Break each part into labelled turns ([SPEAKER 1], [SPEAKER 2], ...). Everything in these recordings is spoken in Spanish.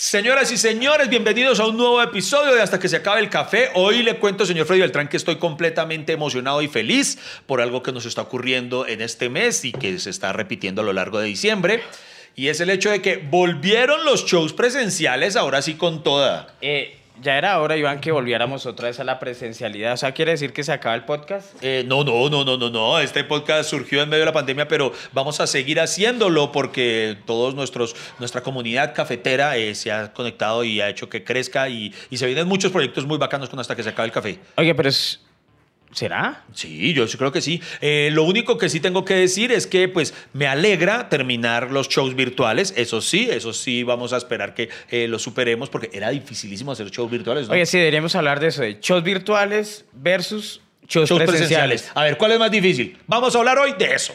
[SPEAKER 1] Señoras y señores, bienvenidos a un nuevo episodio de Hasta que se acabe el café. Hoy le cuento, señor Freddy Beltrán, que estoy completamente emocionado y feliz por algo que nos está ocurriendo en este mes y que se está repitiendo a lo largo de diciembre. Y es el hecho de que volvieron los shows presenciales, ahora sí con toda.
[SPEAKER 2] Eh, ya era hora, Iván, que volviéramos otra vez a la presencialidad. O sea, ¿quiere decir que se acaba el podcast?
[SPEAKER 1] Eh, no, no, no, no, no, no. Este podcast surgió en medio de la pandemia, pero vamos a seguir haciéndolo porque todos nuestros, nuestra comunidad cafetera eh, se ha conectado y ha hecho que crezca y, y se vienen muchos proyectos muy bacanos con hasta que se acabe el café.
[SPEAKER 2] Oye, pero es... ¿Será?
[SPEAKER 1] Sí, yo creo que sí. Eh, lo único que sí tengo que decir es que pues me alegra terminar los shows virtuales. Eso sí, eso sí vamos a esperar que eh, lo superemos porque era dificilísimo hacer shows virtuales. ¿no?
[SPEAKER 2] Oye, sí, deberíamos hablar de eso, de shows virtuales versus shows,
[SPEAKER 1] shows
[SPEAKER 2] presenciales.
[SPEAKER 1] presenciales. A ver, ¿cuál es más difícil? Vamos a hablar hoy de eso.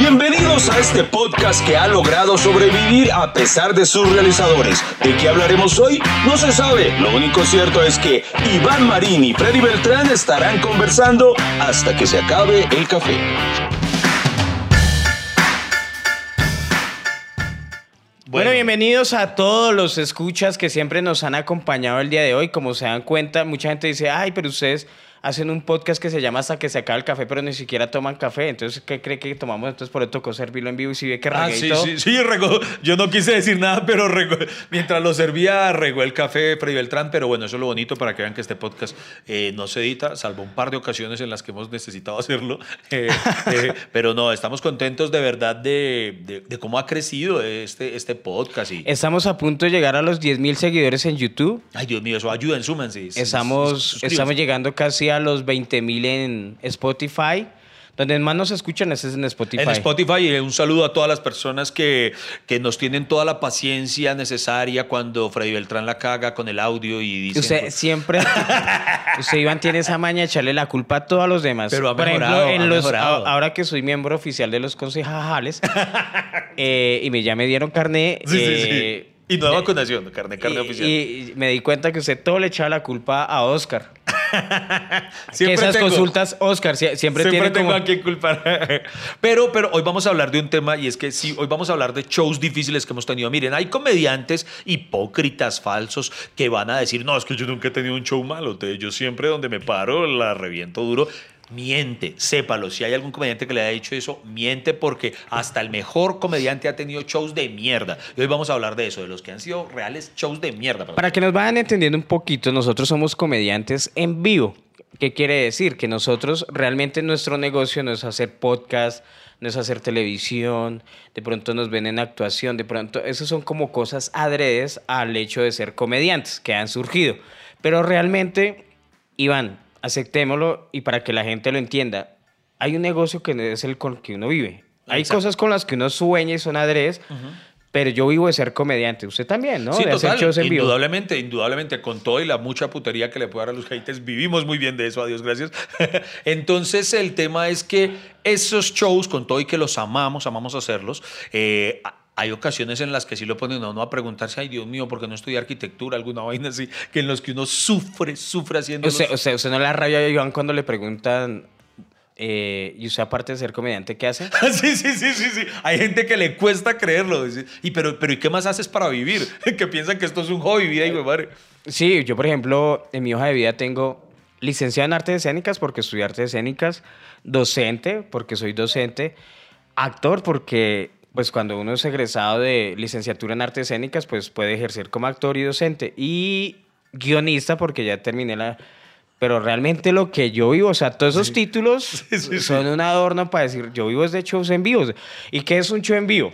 [SPEAKER 3] Bienvenidos a este podcast que ha logrado sobrevivir a pesar de sus realizadores. ¿De qué hablaremos hoy? No se sabe. Lo único cierto es que Iván Marín y Freddy Beltrán estarán conversando hasta que se acabe el café.
[SPEAKER 2] Bueno, bienvenidos a todos los escuchas que siempre nos han acompañado el día de hoy. Como se dan cuenta, mucha gente dice, ay, pero ustedes hacen un podcast que se llama Hasta que se acabe el café, pero ni siquiera toman café. Entonces, ¿qué cree que tomamos? Entonces, por eso tocó servirlo en vivo y si ve que
[SPEAKER 1] Ah, sí, sí, sí, regó. Yo no quise decir nada, pero regó. mientras lo servía, regó el café Freddy Beltrán. Pero bueno, eso es lo bonito para que vean que este podcast eh, no se edita, salvo un par de ocasiones en las que hemos necesitado hacerlo. Eh, eh, pero no, estamos contentos de verdad de, de- de cómo ha crecido este, este podcast. Y,
[SPEAKER 2] Estamos a punto de llegar a los 10 mil seguidores en YouTube.
[SPEAKER 1] ay, Dios mío, eso ayuden, súmense.
[SPEAKER 2] Estamos, estamos llegando casi a los 20 mil en Spotify. Donde más nos escuchan es en Spotify.
[SPEAKER 1] En Spotify, eh, un saludo a todas las personas que, que nos tienen toda la paciencia necesaria cuando Freddy Beltrán la caga con el audio y dice.
[SPEAKER 2] Usted siempre, usted Iván tiene esa maña de echarle la culpa a todos los demás.
[SPEAKER 1] Pero ha
[SPEAKER 2] Por
[SPEAKER 1] mejorado,
[SPEAKER 2] ejemplo, en
[SPEAKER 1] ha
[SPEAKER 2] los,
[SPEAKER 1] mejorado.
[SPEAKER 2] a- ahora que soy miembro oficial de los concejales eh, y me, ya me dieron carné.
[SPEAKER 1] Sí,
[SPEAKER 2] eh,
[SPEAKER 1] sí. Y no de vacunación, carne, carne
[SPEAKER 2] y-
[SPEAKER 1] oficial.
[SPEAKER 2] y me di cuenta que usted todo le echaba la culpa a Oscar.
[SPEAKER 1] Siempre
[SPEAKER 2] esas
[SPEAKER 1] tengo-
[SPEAKER 2] consultas, Oscar, sie- siempre, tiene
[SPEAKER 1] tengo
[SPEAKER 2] como...
[SPEAKER 1] a quien culpar. pero, pero hoy vamos a hablar de un tema y es que sí, hoy vamos a hablar de shows difíciles que hemos tenido. Miren, hay comediantes hipócritas, falsos, que van a decir, no, es que yo nunca he tenido un show malo, yo siempre donde me paro la reviento duro. Miente, sépalo. Si hay algún comediante que le haya dicho eso, miente porque hasta el mejor comediante ha tenido shows de mierda. Y hoy vamos a hablar de eso, de los que han sido reales shows de mierda.
[SPEAKER 2] Para que nos vayan entendiendo un poquito, nosotros somos comediantes en vivo. ¿Qué quiere decir? Que nosotros realmente nuestro negocio no es hacer podcast, no es hacer televisión, de pronto nos ven en actuación, de pronto, eso son como cosas adredes al hecho de ser comediantes que han surgido. Pero realmente, Iván, aceptémoslo y para que la gente lo entienda, hay un negocio que es el con el que uno vive. Hay
[SPEAKER 1] Exacto.
[SPEAKER 2] cosas con las que uno sueña y son adredes, pero yo vivo de ser comediante. Usted también, ¿no?
[SPEAKER 1] Sí,
[SPEAKER 2] de hacer
[SPEAKER 1] total,
[SPEAKER 2] shows en vivo.
[SPEAKER 1] indudablemente, indudablemente, con todo y la mucha putería que le puede dar a los haters, vivimos muy bien de eso, adiós, gracias. Entonces, el tema es que esos shows, con todo y que los amamos, amamos hacerlos, eh, hay ocasiones en las que sí lo ponen a uno a preguntarse, ay Dios mío, ¿por qué no estudié arquitectura? Alguna vaina así, que en los que uno sufre, sufre haciendo
[SPEAKER 2] Usted, usted, usted no le da rabia a Iván cuando le preguntan, eh, y usted aparte de ser comediante, ¿qué hace?
[SPEAKER 1] Sí, sí, sí, sí, sí. Hay gente que le cuesta creerlo. Y pero, pero ¿y qué más haces para vivir? que piensan que esto es un hobby, vida y madre.
[SPEAKER 2] Sí, yo por ejemplo, en mi hoja de vida tengo licenciado en artes escénicas porque estudié artes escénicas, docente porque soy docente, actor porque pues cuando uno es egresado de licenciatura en artes escénicas pues puede ejercer como actor y docente y guionista porque ya terminé la... Pero realmente lo que yo vivo, o sea, todos esos títulos
[SPEAKER 1] Sí,
[SPEAKER 2] son un adorno para decir, yo vivo es de shows en vivo. ¿Y qué es un show en vivo?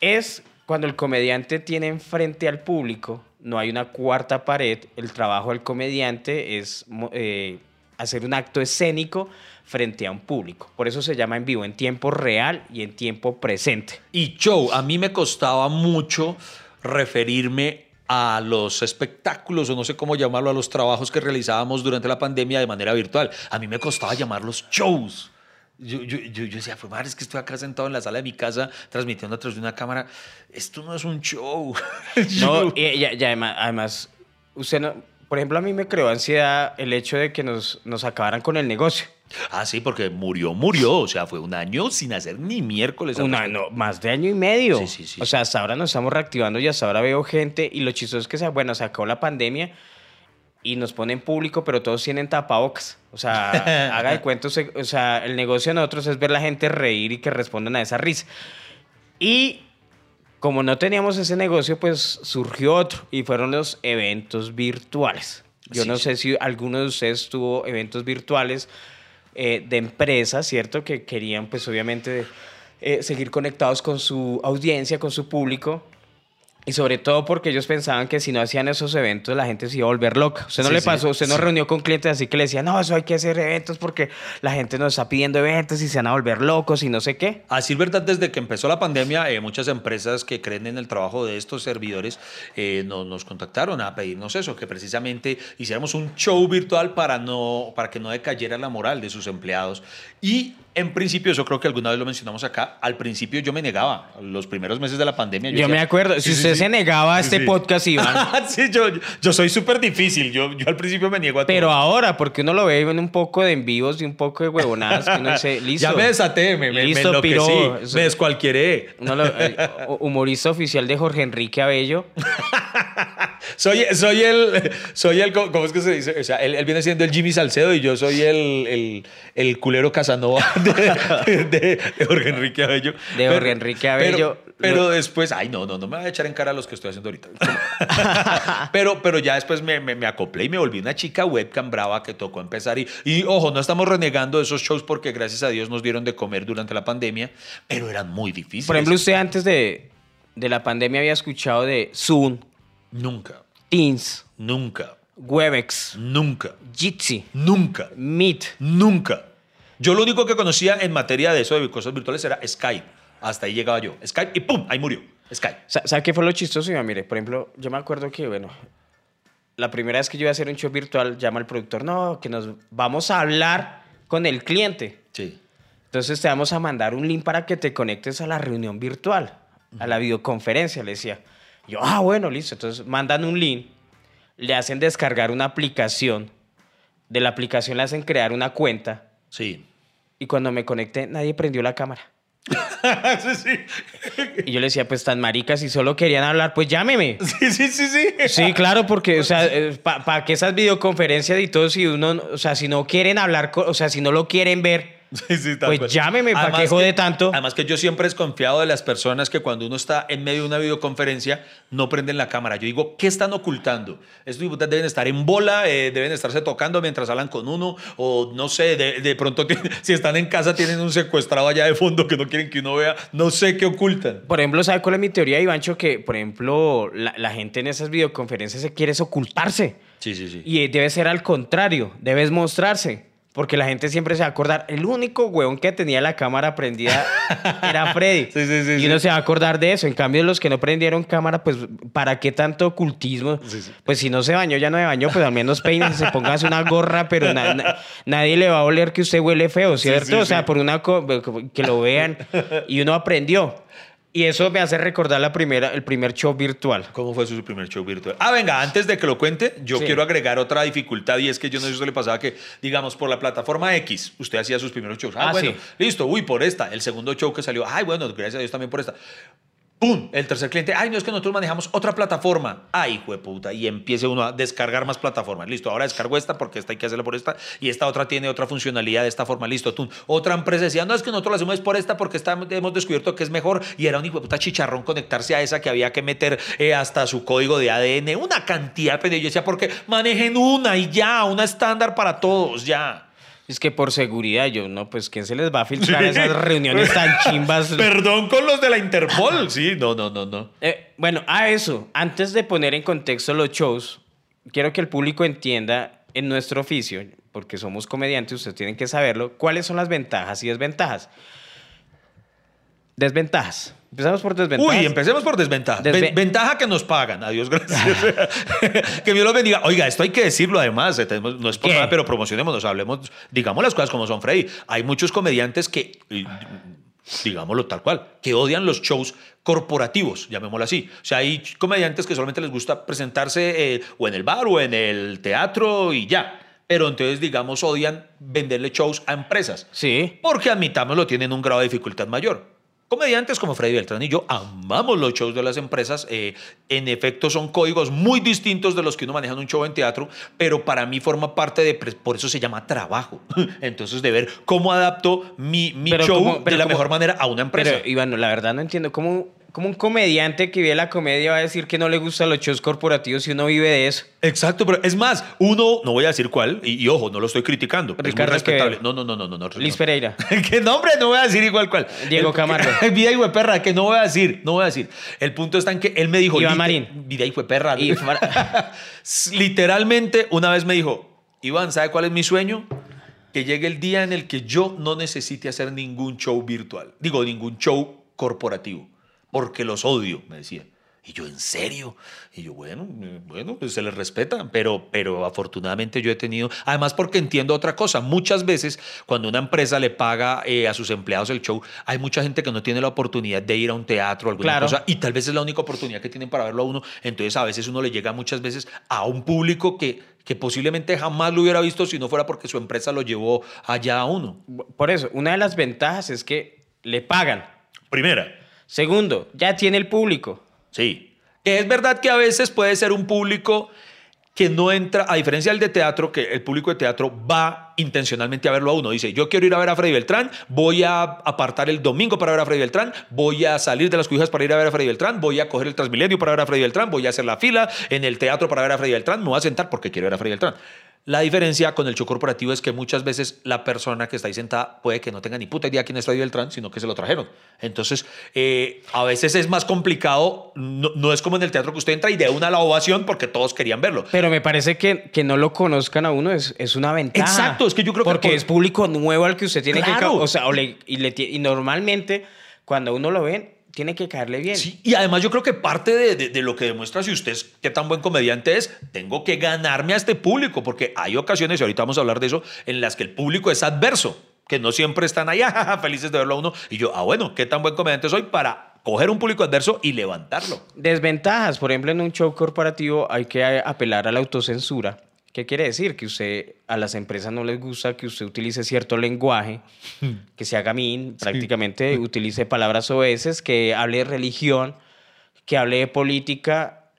[SPEAKER 2] Es cuando el comediante tiene enfrente al público, no hay una cuarta pared, el trabajo del comediante es eh, hacer un acto escénico frente a un público. Por eso se llama en vivo, en tiempo real y en tiempo presente.
[SPEAKER 1] Y show, a mí me costaba mucho referirme a los espectáculos, o no sé cómo llamarlo, a los trabajos que realizábamos durante la pandemia de manera virtual. A mí me costaba llamarlos shows. Yo, yo, yo, yo decía, fue madre, es que estoy acá sentado en la sala de mi casa transmitiendo a través de una cámara. Esto no es un show.
[SPEAKER 2] No, y, y- y además, además, usted no, por ejemplo, a mí me creó ansiedad el hecho de que nos, nos acabaran con el negocio.
[SPEAKER 1] Ah, sí, porque murió, murió. O sea, fue un año sin hacer ni miércoles.
[SPEAKER 2] Un año, más de año y medio.
[SPEAKER 1] Sí, sí, sí,
[SPEAKER 2] o sea, hasta ahora nos estamos reactivando y hasta ahora veo gente. Y lo chistoso es que, se- bueno, se acabó la pandemia y nos ponen público, pero todos tienen tapabocas. O sea, haga de usted- o sea, el negocio de nosotros es ver la gente reír y que respondan a esa risa. Y como no teníamos ese negocio, pues surgió otro y fueron los eventos virtuales. Yo
[SPEAKER 1] Sí,
[SPEAKER 2] no sé si alguno de ustedes tuvo eventos virtuales eh, de empresas, ¿cierto? Que querían, pues obviamente, eh, seguir conectados con su audiencia, con su público. Y sobre todo porque ellos pensaban que si no hacían esos eventos la gente se iba a volver loca. Usted no
[SPEAKER 1] Sí,
[SPEAKER 2] le
[SPEAKER 1] sí,
[SPEAKER 2] pasó, usted no
[SPEAKER 1] sí.
[SPEAKER 2] reunió con clientes así que le decían, no, eso hay que hacer eventos porque la gente nos está pidiendo eventos y se van a volver locos y no sé qué.
[SPEAKER 1] A decir verdad, desde que empezó la pandemia, eh, muchas empresas que creen en el trabajo de estos servidores eh, no- nos contactaron a pedirnos eso, que precisamente hiciéramos un show virtual para, no, para que no decayera la moral de sus empleados. Y en principio, eso creo que alguna vez lo mencionamos acá, al principio yo me negaba, los primeros meses de la pandemia.
[SPEAKER 2] Yo,
[SPEAKER 1] decía,
[SPEAKER 2] me acuerdo,
[SPEAKER 1] "Sí,
[SPEAKER 2] si usted
[SPEAKER 1] sí".
[SPEAKER 2] Se negaba a este
[SPEAKER 1] sí.
[SPEAKER 2] podcast, Iván.
[SPEAKER 1] sí, yo, yo soy súper difícil, yo, yo al principio me niego a todo.
[SPEAKER 2] Pero ahora, porque uno lo ve en un poco de en vivos y un poco de huevonadas, que uno dice, listo.
[SPEAKER 1] Ya me desaté, me,
[SPEAKER 2] Listo,
[SPEAKER 1] me
[SPEAKER 2] piró.
[SPEAKER 1] Me descualquieré.
[SPEAKER 2] el humorista oficial de Jorge Enrique Abello.
[SPEAKER 1] Soy, soy el, soy el, ¿cómo es que se dice? O sea, él, él viene siendo el Jimmy Salcedo y yo soy el, el, el culero Casanova de, de- de Jorge Enrique Abello.
[SPEAKER 2] De Jorge Enrique Abello.
[SPEAKER 1] Pero, pero después, ay, no, no, no me voy a echar en cara a los que estoy haciendo ahorita. pero, pero ya después me, me, me acoplé y me volví una chica webcam brava que tocó empezar. Y, y ojo, no estamos renegando de esos shows porque gracias a Dios nos dieron de comer durante la pandemia, pero eran muy difíciles.
[SPEAKER 2] Por ejemplo, usted antes de, de la pandemia había escuchado de Zoom,
[SPEAKER 1] Nunca,
[SPEAKER 2] Teams,
[SPEAKER 1] nunca,
[SPEAKER 2] Webex,
[SPEAKER 1] nunca,
[SPEAKER 2] Jitsi,
[SPEAKER 1] nunca.
[SPEAKER 2] Meet.
[SPEAKER 1] Nunca. Yo lo único que conocía en materia de eso, de cosas virtuales, era Skype. Hasta ahí llegaba yo. Skype y ¡pum! Ahí murió. Skype.
[SPEAKER 2] Sa- ¿Sabe qué fue lo chistoso? Mire, por ejemplo, yo me acuerdo que, bueno, la primera vez que yo iba a hacer un show virtual, llama el productor, no, que nos vamos a hablar con el cliente.
[SPEAKER 1] Sí.
[SPEAKER 2] Entonces te vamos a mandar un link para que te conectes a la reunión virtual, a la videoconferencia, le decía. Yo, ah, bueno, listo. Entonces mandan un link, le hacen descargar una aplicación, de la aplicación le hacen crear una cuenta
[SPEAKER 1] Sí.
[SPEAKER 2] y cuando me conecté nadie prendió la cámara.
[SPEAKER 1] sí, sí.
[SPEAKER 2] Y yo le decía, pues tan maricas, si solo querían hablar, pues llámeme.
[SPEAKER 1] Sí, sí, sí, sí.
[SPEAKER 2] Sí, claro, porque, o sea, para que esas videoconferencias y todo, si uno, o sea, si no quieren hablar, o sea, si no lo quieren ver,
[SPEAKER 1] Sí, sí,
[SPEAKER 2] Pues
[SPEAKER 1] cual.
[SPEAKER 2] llámeme, ¿pa'
[SPEAKER 1] Además
[SPEAKER 2] qué jode
[SPEAKER 1] que-
[SPEAKER 2] tanto?
[SPEAKER 1] Además que yo siempre he desconfiado de las personas que cuando uno está en medio de una videoconferencia no prenden la cámara. Yo digo, ¿qué están ocultando? Estos hipotas deben estar en bola, eh, deben estarse tocando mientras hablan con uno, o no sé, de, de pronto si están en casa tienen un secuestrado allá de fondo que no quieren que uno vea. No sé qué ocultan.
[SPEAKER 2] por ejemplo, ¿sabe cuál es mi teoría, Ivancho? Que, por ejemplo, la, la gente en esas videoconferencias se quiere ocultarse.
[SPEAKER 1] Sí, sí, sí.
[SPEAKER 2] Y debe ser al contrario, debes mostrarse. Porque la gente siempre se va a acordar. El único huevón que tenía la cámara prendida era Freddy.
[SPEAKER 1] Sí, sí, sí,
[SPEAKER 2] y uno se va a acordar de eso. En cambio, los que no prendieron cámara, pues, ¿para qué tanto ocultismo? Pues si no se bañó, ya no se bañó, pues al menos peínese, se póngase una gorra, pero na- na- nadie le va a oler que usted huele feo, ¿cierto? o sea, por una co- que lo vean y uno aprendió. Y eso me hace recordar la primera, el primer show virtual.
[SPEAKER 1] ¿Cómo fue su primer show virtual? Ah, venga, antes de que lo cuente, yo
[SPEAKER 2] Sí.
[SPEAKER 1] quiero agregar otra dificultad y es que yo no sé si eso le pasaba que, digamos, por la plataforma X, usted hacía sus primeros shows. Ah,
[SPEAKER 2] Ah,
[SPEAKER 1] bueno,
[SPEAKER 2] sí.
[SPEAKER 1] listo, uy, por esta. El segundo show que salió, ay, bueno, gracias a Dios también por esta. ¡Pum! El tercer cliente, ay, no es que nosotros manejamos otra plataforma. Ay, hijo de puta. Y empiece uno a descargar más plataformas. Listo, ahora descargo esta porque esta hay que hacerla por esta. Y esta otra tiene otra funcionalidad de esta forma. Listo, tú. Otra empresa decía, no, es que nosotros la hacemos por esta porque esta, hemos descubierto que es mejor. Y era un hijo de puta chicharrón conectarse a esa que había que meter eh, hasta su código de ADN. Una cantidad, pero yo decía, porque manejen una y ya, una estándar para todos, ya.
[SPEAKER 2] Es que por seguridad, yo, no, pues, ¿quién se les va a filtrar esas reuniones tan chimbas?
[SPEAKER 1] Perdón con los de la Interpol. Sí, no, no, no, no.
[SPEAKER 2] Eh, bueno, a eso, antes de poner en contexto los shows, quiero que el público entienda en nuestro oficio, porque somos comediantes, ustedes tienen que saberlo, cuáles son las ventajas y desventajas. Desventajas. Empezamos por desventajas.
[SPEAKER 1] Uy, empecemos por desventaja.
[SPEAKER 2] Desve-
[SPEAKER 1] Ven- ventaja que nos pagan. Adiós, gracias. que Dios los bendiga. Oiga, esto hay que decirlo además. No es por
[SPEAKER 2] ¿Qué?
[SPEAKER 1] nada, pero promocionémonos, hablemos, digamos las cosas como son, Freddy. Hay muchos comediantes que, eh, digámoslo tal cual, que odian los shows corporativos, llamémoslo así. O sea, hay comediantes que solamente les gusta presentarse eh, o en el bar o en el teatro y ya. pero entonces, digamos, odian venderle shows a empresas.
[SPEAKER 2] Sí.
[SPEAKER 1] Porque, admitámoslo, tienen un grado de dificultad mayor. Comediantes como Freddy Beltrán y yo amamos los shows de las empresas. eh, en efecto, son códigos muy distintos de los que uno maneja en un show en teatro, pero para mí forma parte de. pre- Por eso se llama trabajo. Entonces, de ver cómo adapto mi, show
[SPEAKER 2] cómo-
[SPEAKER 1] de la
[SPEAKER 2] cómo-
[SPEAKER 1] mejor manera a una empresa.
[SPEAKER 2] Pero, Iván, la verdad no entiendo cómo, cómo un comediante que vive la comedia va a decir que no le gustan los shows corporativos si uno vive de eso.
[SPEAKER 1] Exacto, pero es más, uno, no voy a decir cuál, y, y ojo, no lo estoy criticando. es muy
[SPEAKER 2] Ricardo
[SPEAKER 1] respetable. No, no, no, no, no. no
[SPEAKER 2] Liz
[SPEAKER 1] no.
[SPEAKER 2] Pereira.
[SPEAKER 1] ¿Qué nombre? No voy a decir igual cuál.
[SPEAKER 2] Diego Camargo.
[SPEAKER 1] Vida de perra, que no voy a decir, no voy a decir. El punto está en que él me dijo.
[SPEAKER 2] Iván Marín.
[SPEAKER 1] Vida perra.
[SPEAKER 2] Y Fra-
[SPEAKER 1] Literalmente, una vez me dijo, Iván, ¿sabe cuál es mi sueño? Que llegue el día en el que yo no necesite hacer ningún show virtual. Digo, ningún show corporativo. Porque los odio, me decía. Y yo, ¿en serio? Y yo, bueno, bueno, pues se les respeta, pero, pero afortunadamente yo he tenido, además porque entiendo otra cosa, muchas veces cuando una empresa le paga eh, a sus empleados el show, hay mucha gente que no tiene la oportunidad de ir a un teatro alguna
[SPEAKER 2] Claro.
[SPEAKER 1] cosa, y tal vez es la única oportunidad que tienen para verlo a uno, entonces a veces uno le llega muchas veces a un público que, que posiblemente jamás lo hubiera visto si no fuera porque su empresa lo llevó allá a uno.
[SPEAKER 2] Por eso, una de las ventajas es que le pagan.
[SPEAKER 1] Primera,
[SPEAKER 2] Segundo, ya tiene el público.
[SPEAKER 1] Sí. Que es verdad que a veces puede ser un público que no entra, a diferencia del de teatro, que el público de teatro va intencionalmente a verlo a uno. Dice, yo quiero ir a ver a Freddy Beltrán, voy a apartar el domingo para ver a Freddy Beltrán, voy a salir de las cobijas para ir a ver a Freddy Beltrán, voy a coger el Transmilenio para ver a Freddy Beltrán, voy a hacer la fila en el teatro para ver a Freddy Beltrán, me voy a sentar porque quiero ver a Freddy Beltrán. La diferencia con el show corporativo es que muchas veces la persona que está ahí sentada puede que no tenga ni puta idea quién es Freddy Beltrán, sino que se lo trajeron. Entonces, eh, a veces es más complicado, no, no es como en el teatro que usted entra y de una la ovación porque todos querían verlo.
[SPEAKER 2] Pero me parece que, que no lo conozcan a uno es, es una ventaja.
[SPEAKER 1] Exacto, es que yo creo que
[SPEAKER 2] Porque
[SPEAKER 1] por-
[SPEAKER 2] es público nuevo al que usted tiene que...
[SPEAKER 1] Claro.
[SPEAKER 2] ca- O sea, o le- y, le tie- y normalmente cuando uno lo ve, tiene que caerle bien.
[SPEAKER 1] Sí, y además yo creo que parte de, de- de lo que demuestra si usted es qué tan buen comediante es, tengo que ganarme a este público, porque hay ocasiones, y ahorita vamos a hablar de eso, en las que el público es adverso, que no siempre están "Ah, felices de verlo a uno, y yo, ah, bueno, qué tan buen comediante soy para coger un público adverso y levantarlo.
[SPEAKER 2] Desventajas, por ejemplo, en un show corporativo hay que apelar a la autocensura. ¿Qué quiere decir? Que usted a las empresas no les gusta que usted utilice cierto lenguaje, que se haga min, prácticamente utilice palabras oeces, que hable de religión, que hable de política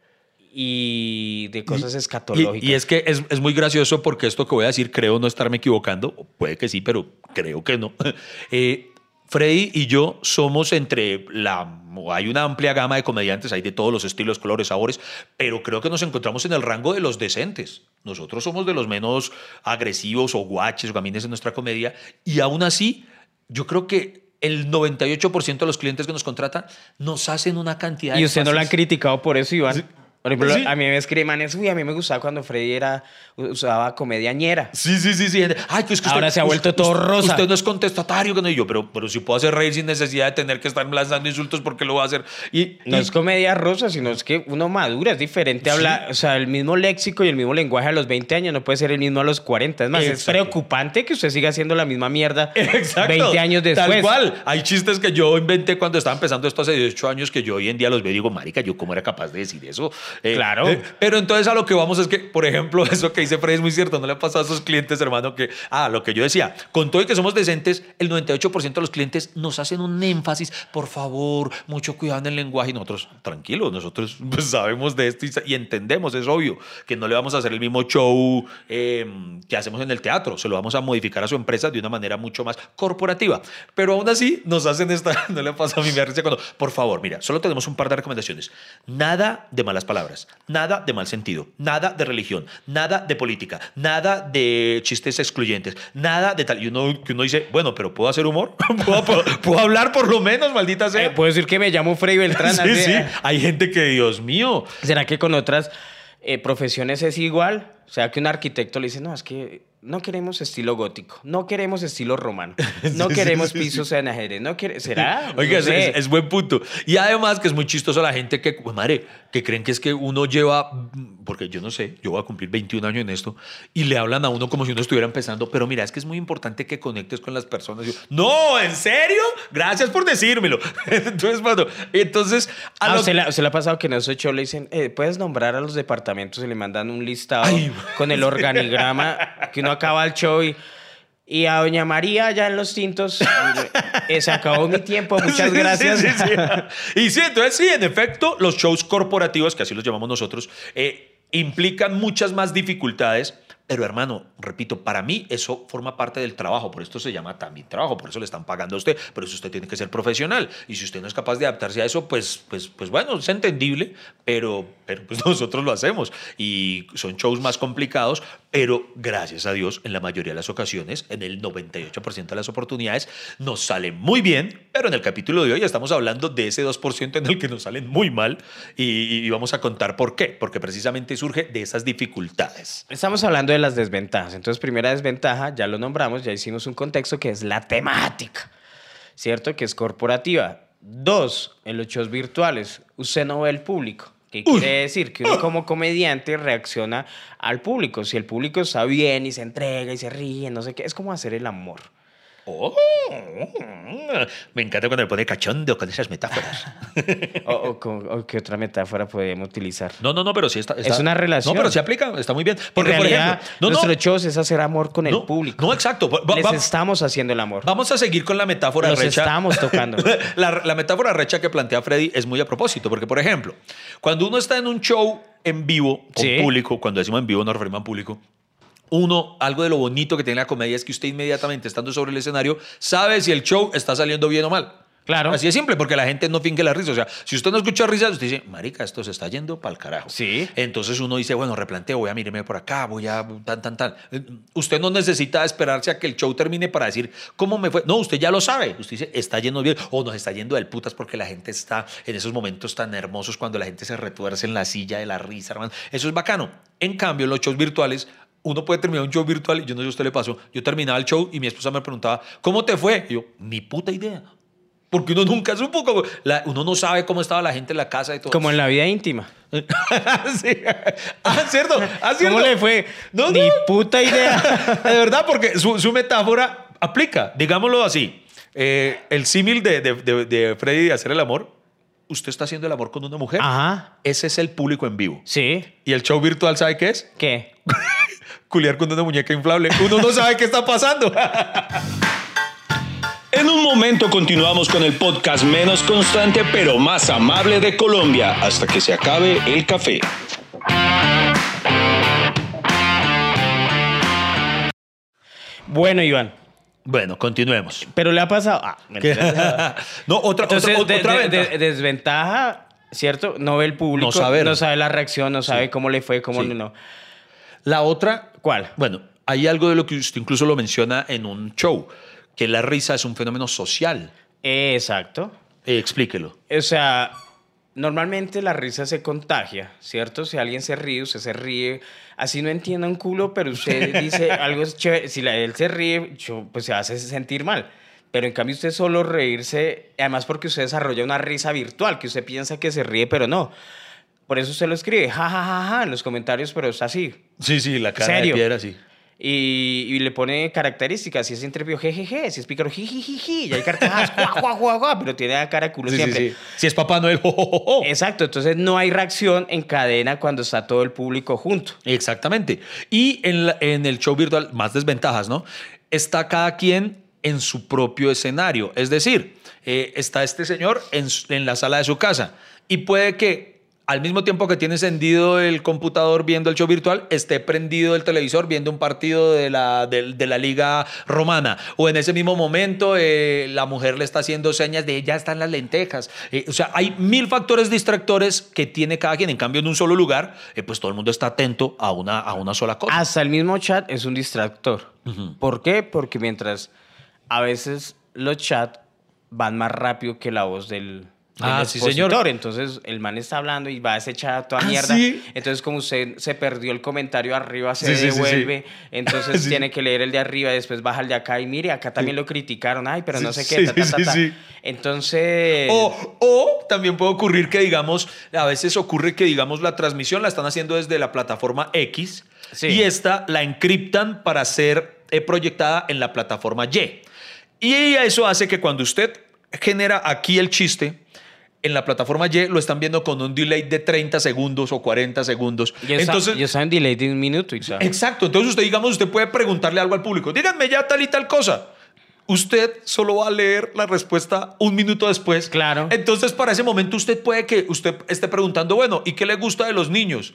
[SPEAKER 2] y de cosas
[SPEAKER 1] Y-
[SPEAKER 2] escatológicas.
[SPEAKER 1] Y, es que es, es muy gracioso porque esto que voy a decir creo no estarme equivocando, puede que sí, pero creo que no. Eh, Freddy y yo somos entre la... Hay una amplia gama de comediantes, hay de todos los estilos, colores, sabores, pero creo que nos encontramos en el rango de los decentes. Nosotros somos de los menos agresivos o guaches o gamines en nuestra comedia y aún así yo creo que el 98% de los clientes que nos contratan nos hacen una cantidad de
[SPEAKER 2] Y usted no lo han criticado por eso, Iván.
[SPEAKER 1] Sí.
[SPEAKER 2] Por ejemplo,
[SPEAKER 1] Sí.
[SPEAKER 2] a mí me escriben, manes, uy, a mí me gustaba cuando Freddy era, usaba comedia ñera.
[SPEAKER 1] Sí, sí, sí, sí. Ay, que es que
[SPEAKER 2] Ahora se ha vuelto todo rosa.
[SPEAKER 1] Usted no es contestatario, que no. Y yo, pero, pero si puedo hacer reír sin necesidad de tener que estar lanzando insultos, ¿por qué lo voy a hacer? Y,
[SPEAKER 2] No
[SPEAKER 1] y-
[SPEAKER 2] es comedia rosa, sino es que uno madura, es diferente hablar, o sea, el mismo léxico y el mismo lenguaje a los 20 años no puede ser el mismo a los 40. Es más, es preocupante que usted siga haciendo la misma mierda
[SPEAKER 1] Exacto.
[SPEAKER 2] 20 años después.
[SPEAKER 1] Tal cual. Hay chistes que yo inventé cuando estaba empezando esto hace 18 años que yo hoy en día los veo y digo, marica, ¿yo cómo era capaz de decir eso? Eh,
[SPEAKER 2] Claro.
[SPEAKER 1] eh, pero entonces a lo que vamos es que, por ejemplo, eso que dice Freddy es muy cierto. No le ha pasado a sus clientes, hermano, que, ah, lo que yo decía, con todo y que somos decentes, el 98% de los clientes nos hacen un énfasis, por favor, mucho cuidado en el lenguaje. Y nosotros, tranquilos, nosotros pues, sabemos de esto y, entendemos, es obvio, que no le vamos a hacer el mismo show eh, que hacemos en el teatro, se lo vamos a modificar a su empresa de una manera mucho más corporativa. Pero aún así nos hacen esta, no le pasa a mí, me cuando, por favor, mira, solo tenemos un par de recomendaciones. Nada de malas palabras, nada de mal sentido, nada de religión, nada de política, nada de chistes excluyentes, nada de tal. Y uno, que uno dice, bueno, pero ¿puedo hacer humor? ¿Puedo, puedo- puedo hablar por lo menos, maldita sea?
[SPEAKER 2] Eh, Puedo decir que me llamo Freddy Beltrán.
[SPEAKER 1] sí,
[SPEAKER 2] así,
[SPEAKER 1] sí,
[SPEAKER 2] eh.
[SPEAKER 1] hay gente que, Dios mío,
[SPEAKER 2] ¿Será que con otras eh, profesiones es igual? O sea, que un arquitecto le dice, no, es que no queremos estilo gótico, no queremos estilo romano, no
[SPEAKER 1] Sí,
[SPEAKER 2] queremos
[SPEAKER 1] sí,
[SPEAKER 2] pisos en ajedrez, no quiere- ¿será?
[SPEAKER 1] Oiga,
[SPEAKER 2] No
[SPEAKER 1] es,
[SPEAKER 2] sé.
[SPEAKER 1] es- es buen punto. Y además que es muy chistoso la gente que, pues, madre, que creen que es que uno lleva, porque yo no sé, yo voy a cumplir 21 años en esto, y le hablan a uno como si uno estuviera empezando, pero mira, es que es muy importante que conectes con las personas. Yo, no, ¿en serio? Gracias por decírmelo. entonces, bueno, entonces...
[SPEAKER 2] A ah, se, le, ha pasado que en esos shows le dicen, eh, puedes nombrar a los departamentos y le mandan un listado con el organigrama que uno acaba el show y... Y a Doña María, ya en los tintos, eh, se acabó mi tiempo, muchas gracias.
[SPEAKER 1] y sí, entonces sí, en efecto, los shows corporativos, que así los llamamos nosotros, eh, implican muchas más dificultades pero hermano, repito, para mí eso forma parte del trabajo, por esto se llama también trabajo, por eso le están pagando a usted, pero eso usted tiene que ser profesional. Y si usted no es capaz de adaptarse a eso, pues, pues, pues bueno, es entendible, pero, pero pues nosotros lo hacemos. Y son shows más complicados, pero gracias a Dios, en la mayoría de las ocasiones, en el 98% de las oportunidades, nos salen muy bien, pero en el capítulo de hoy estamos hablando de ese 2% en el que nos salen muy mal y, y vamos a contar por qué, porque precisamente surge de esas dificultades.
[SPEAKER 2] Estamos hablando de las desventajas. Entonces, primera desventaja, ya lo nombramos, ya hicimos un contexto que es la temática, ¿cierto? Que es corporativa. Dos, en los shows virtuales, usted no ve el público. ¿Qué quiere decir? Que uno como comediante reacciona al público. Si el público está bien y se entrega y se ríe, no sé qué, es como hacer el amor.
[SPEAKER 1] Oh, me encanta cuando me pone cachondo con esas metáforas.
[SPEAKER 2] o, qué otra metáfora podemos utilizar.
[SPEAKER 1] No, no, no, pero sí está,
[SPEAKER 2] Es una relación.
[SPEAKER 1] No, pero se aplica, está muy bien.
[SPEAKER 2] Porque, por ejemplo, no, nuestro no, es hacer amor con el público.
[SPEAKER 1] No, exacto.
[SPEAKER 2] Les estamos haciendo el amor.
[SPEAKER 1] Vamos a seguir con la metáfora
[SPEAKER 2] Los
[SPEAKER 1] recha.
[SPEAKER 2] estamos tocando.
[SPEAKER 1] la, la metáfora recha que plantea Freddy es muy a propósito, porque, por ejemplo, cuando uno está en un show en vivo, con público, cuando decimos en vivo nos referimos a público, uno, algo de lo bonito que tiene la comedia es que usted inmediatamente estando sobre el escenario sabe si el show está saliendo bien o mal.
[SPEAKER 2] Claro.
[SPEAKER 1] Así es simple, porque la gente no finge la risa. O sea, si usted no escucha risas, usted dice, marica, esto se está yendo para el carajo.
[SPEAKER 2] Sí.
[SPEAKER 1] Entonces uno dice, bueno, replanteo, voy a mirarme por acá, voy a tan, tan, tan. Usted no necesita esperarse a que el show termine para decir, ¿cómo me fue? No, usted ya lo sabe. Usted dice, está yendo bien o nos está yendo del putas porque la gente está en esos momentos tan hermosos cuando la gente se retuerce en la silla de la risa, hermano. Eso es bacano. En cambio, en los shows virtuales, uno puede terminar un show virtual y yo no sé si a usted le pasó. Yo terminaba el show y mi esposa me preguntaba, ¿cómo te fue? Y yo, ni puta idea. Porque uno nunca supo cómo. uno no sabe cómo estaba la gente en la casa y todo.
[SPEAKER 2] Como en la vida íntima.
[SPEAKER 1] sí. Ah, ¿cierto? Ah, ¿cierto?
[SPEAKER 2] ¿Cómo le fue? No, Ni puta idea.
[SPEAKER 1] de verdad, porque su, su, metáfora aplica. Digámoslo así. Eh, el símil de, de, de, de Freddy de hacer el amor usted está haciendo el amor con una mujer.
[SPEAKER 2] Ajá.
[SPEAKER 1] Ese es el público en vivo.
[SPEAKER 2] Sí.
[SPEAKER 1] ¿Y el show virtual sabe qué es?
[SPEAKER 2] ¿Qué?
[SPEAKER 1] Culiar con una muñeca inflable. Uno no sabe qué está pasando.
[SPEAKER 3] En un momento continuamos con el podcast menos constante pero más amable de Colombia hasta que se acabe el café.
[SPEAKER 2] Bueno, Iván,
[SPEAKER 1] bueno, continuemos.
[SPEAKER 2] Pero le ha pasado. Ah,
[SPEAKER 1] no, otra,
[SPEAKER 2] Entonces,
[SPEAKER 1] otra,
[SPEAKER 2] desventaja, ¿cierto? No ve el público.
[SPEAKER 1] No sabe.
[SPEAKER 2] No sabe la reacción, no sabe cómo le fue, cómo no.
[SPEAKER 1] La otra.
[SPEAKER 2] ¿Cuál?
[SPEAKER 1] Bueno, hay algo de lo que usted incluso lo menciona en un show, que la risa es un fenómeno social.
[SPEAKER 2] Exacto.
[SPEAKER 1] Eh, explíquelo.
[SPEAKER 2] O sea, normalmente la risa se contagia, ¿cierto? Si alguien se ríe, usted se ríe. Así no entienda un culo, pero usted dice algo es chévere. Si él se ríe, pues se hace sentir mal. Pero en cambio usted solo reírse, además porque usted desarrolla una risa virtual, que usted piensa que se ríe, pero no. Por eso usted lo escribe, ja, ja, ja, ja, en los comentarios, pero es así.
[SPEAKER 1] Sí, sí, la cara de piedra, sí
[SPEAKER 2] y, le pone características. Si es entrevio, jejeje. Si es pícaro, jijijiji. Y hay carcajadas, guau, pero tiene la cara de culo siempre.
[SPEAKER 1] Si es Papá Noel, jo,
[SPEAKER 2] Exacto. Entonces no hay reacción en cadena cuando está todo el público junto.
[SPEAKER 1] Exactamente. Y en, en el show virtual, más desventajas, ¿no? Está cada quien en su propio escenario. Es decir, eh, está este señor en, en la sala de su casa y puede que al mismo tiempo que tiene encendido el computador viendo el show virtual, esté prendido el televisor viendo un partido de la, de, la liga romana. O en ese mismo momento eh, la mujer le está haciendo señas de ya están las lentejas. Eh, o sea, hay mil factores distractores que tiene cada quien. En cambio, en un solo lugar, eh, pues todo el mundo está atento a una, a una sola cosa.
[SPEAKER 2] Hasta el mismo chat es un distractor. ¿Por qué? Porque mientras a veces los chats van más rápido que la voz del
[SPEAKER 1] Ah,
[SPEAKER 2] el
[SPEAKER 1] sí, señor.
[SPEAKER 2] Entonces el man está hablando y va a ese chat toda
[SPEAKER 1] Ah,
[SPEAKER 2] mierda.
[SPEAKER 1] ¿sí?
[SPEAKER 2] Entonces como usted se perdió el comentario arriba, se
[SPEAKER 1] Sí, sí,
[SPEAKER 2] devuelve. Entonces tiene que leer el de arriba y después baja el de acá y mire, acá también lo criticaron. Ay, pero no sé qué. ta,
[SPEAKER 1] sí,
[SPEAKER 2] ta, ta,
[SPEAKER 1] sí,
[SPEAKER 2] ta.
[SPEAKER 1] sí.
[SPEAKER 2] Entonces...
[SPEAKER 1] O, o también puede ocurrir que, digamos, a veces ocurre que, digamos, la transmisión la están haciendo desde la plataforma X y esta la encriptan para ser eh, proyectada en la plataforma Y. Y eso hace que cuando usted genera aquí el chiste, en la plataforma Y lo están viendo con un delay de 30 segundos o 40 segundos.
[SPEAKER 2] Estaba,
[SPEAKER 1] Entonces,
[SPEAKER 2] en delay de un minuto. Estaba-
[SPEAKER 1] Exacto. Entonces usted, digamos, usted puede preguntarle algo al público. Díganme ya tal y tal cosa. Usted solo va a leer la respuesta un minuto después.
[SPEAKER 2] Claro.
[SPEAKER 1] Entonces, para ese momento, usted puede que usted esté preguntando, bueno, ¿y qué le gusta de los niños?